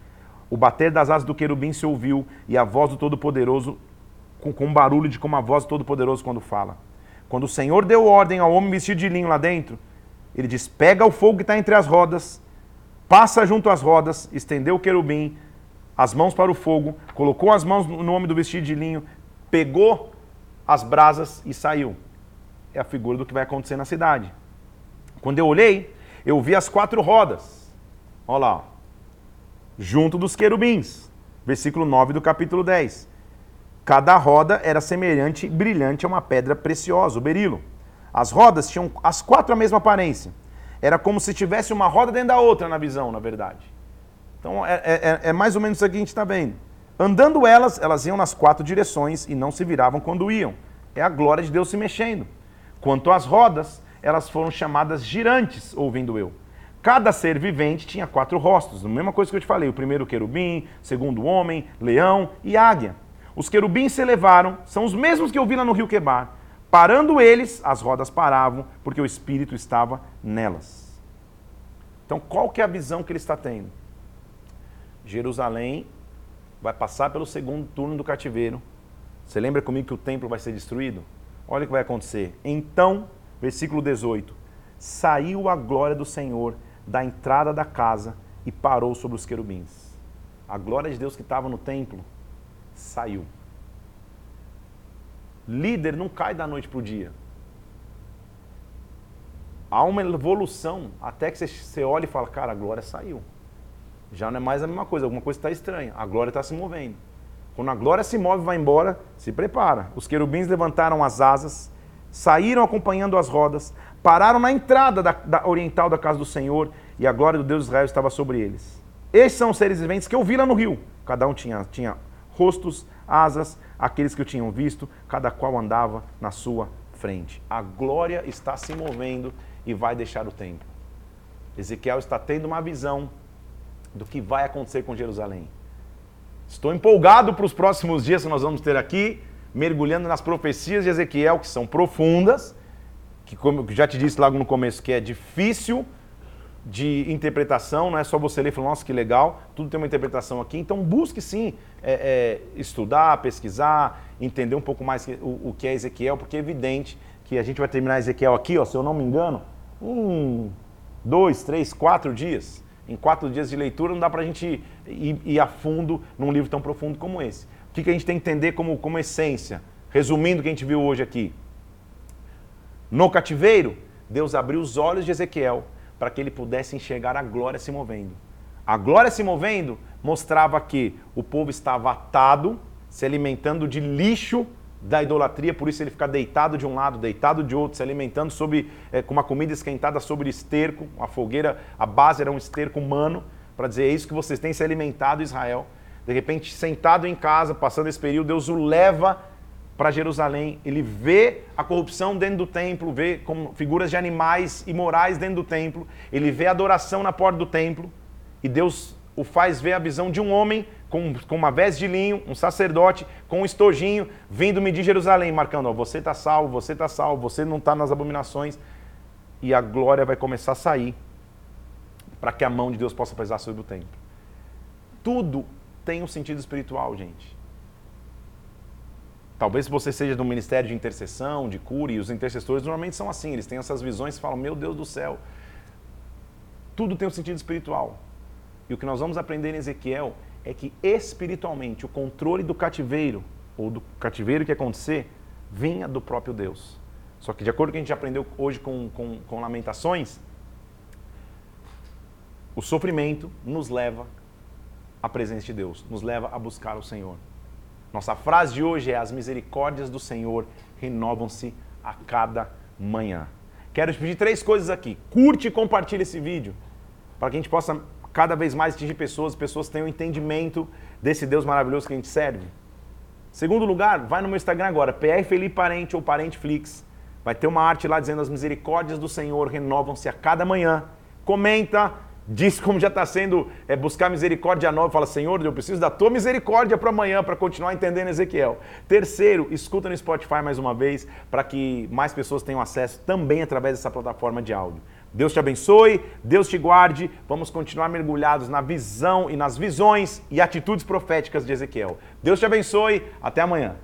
O bater das asas do querubim se ouviu e a voz do Todo-Poderoso, com, com barulho de como a voz do Todo-Poderoso quando fala. Quando o Senhor deu ordem ao homem vestido de linho lá dentro, ele diz: Pega o fogo que está entre as rodas, passa junto às rodas, estendeu o querubim, as mãos para o fogo, colocou as mãos no homem do vestido de linho, pegou as brasas e saiu. É a figura do que vai acontecer na cidade. Quando eu olhei, eu vi as quatro rodas. Olha lá junto dos querubins. Versículo 9 do capítulo 10. Cada roda era semelhante brilhante a uma pedra preciosa, o berilo. As rodas tinham as quatro a mesma aparência. Era como se tivesse uma roda dentro da outra na visão, na verdade. Então é, é, é, é mais ou menos isso que a gente está vendo. Andando elas, elas iam nas quatro direções e não se viravam quando iam. É a glória de Deus se mexendo. Quanto às rodas, elas foram chamadas girantes, ouvindo eu. Cada ser vivente tinha quatro rostos, a mesma coisa que eu te falei: o primeiro querubim, segundo homem, leão e águia. Os querubins se elevaram, são os mesmos que eu vi lá no rio Quebar. Parando eles, as rodas paravam, porque o Espírito estava nelas. Então, qual que é a visão que ele está tendo? Jerusalém vai passar pelo segundo turno do cativeiro. Você lembra comigo que o templo vai ser destruído? Olha o que vai acontecer. Então, versículo 18: Saiu a glória do Senhor da entrada da casa e parou sobre os querubins. A glória de Deus que estava no templo saiu. Líder não cai da noite para o dia. Há uma evolução até que você olha e fala, cara, a glória saiu. Já não é mais a mesma coisa, alguma coisa está estranha. A glória está se movendo. Quando a glória se move e vai embora, se prepara. Os querubins levantaram as asas, saíram acompanhando as rodas, pararam na entrada da, da, oriental da casa do Senhor e a glória do Deus de Israel estava sobre eles. Esses são os seres viventes que eu vi lá no rio. Cada um tinha, tinha rostos, asas, aqueles que eu tinham visto, cada qual andava na sua frente. A glória está se movendo e vai deixar o templo. Ezequiel está tendo uma visão do que vai acontecer com Jerusalém. Estou empolgado para os próximos dias que nós vamos ter aqui, mergulhando nas profecias de Ezequiel, que são profundas, que como eu já te disse logo no começo, que é difícil de interpretação, não é só você ler e falar, nossa, que legal, tudo tem uma interpretação aqui. Então busque sim é, é, estudar, pesquisar, entender um pouco mais o, o, que é Ezequiel, porque é evidente que a gente vai terminar Ezequiel aqui, ó, se eu não me engano, um, dois, três, quatro dias. Em quatro dias de leitura não dá para a gente ir, ir, a fundo num livro tão profundo como esse. O que, que a gente tem que entender como, como essência? Resumindo o que a gente viu hoje aqui. No cativeiro, Deus abriu os olhos de Ezequiel para que ele pudesse enxergar a glória se movendo. A glória se movendo mostrava que o povo estava atado, se alimentando de lixo da idolatria, por isso ele fica deitado de um lado, deitado de outro, se alimentando sobre, é, com uma comida esquentada sobre esterco, a fogueira, a base era um esterco humano, para dizer é isso que vocês têm se alimentado, Israel. de repente sentado em casa, passando esse período, Deus o leva para Jerusalém, ele vê a corrupção dentro do templo, vê como figuras de animais imorais dentro do templo, ele vê a adoração na porta do templo, e Deus o faz ver a visão de um homem com, com uma veste de linho, um sacerdote, com um estojinho, vindo-me de Jerusalém, marcando: ó, você está salvo, você está salvo, você não está nas abominações, e a glória vai começar a sair, para que a mão de Deus possa pesar sobre o templo. Tudo tem um sentido espiritual, gente. Talvez você seja do ministério de intercessão, de cura, e os intercessores normalmente são assim, eles têm essas visões e falam: Meu Deus do céu. Tudo tem um sentido espiritual. E o que nós vamos aprender em Ezequiel é que espiritualmente o controle do cativeiro, ou do cativeiro que acontecer, vinha do próprio Deus. Só que, de acordo com o que a gente aprendeu hoje com, com, com Lamentações, o sofrimento nos leva à presença de Deus, nos leva a buscar o Senhor. Nossa frase de hoje é: As misericórdias do Senhor renovam-se a cada manhã. Quero te pedir três coisas aqui. Curte e compartilhe esse vídeo para que a gente possa cada vez mais atingir pessoas, pessoas tenham entendimento desse Deus maravilhoso que a gente serve. Segundo lugar, vai no meu Instagram agora, PR Felipe Parente ou Parente Flix. Vai ter uma arte lá dizendo as misericórdias do Senhor renovam-se a cada manhã. Comenta, Diz como já está sendo é, buscar misericórdia nova. Fala, Senhor, eu preciso da tua misericórdia para amanhã, para continuar entendendo Ezequiel. Terceiro, escuta no Spotify mais uma vez, para que mais pessoas tenham acesso também através dessa plataforma de áudio. Deus te abençoe, Deus te guarde. Vamos continuar mergulhados na visão e nas visões e atitudes proféticas de Ezequiel. Deus te abençoe. Até amanhã.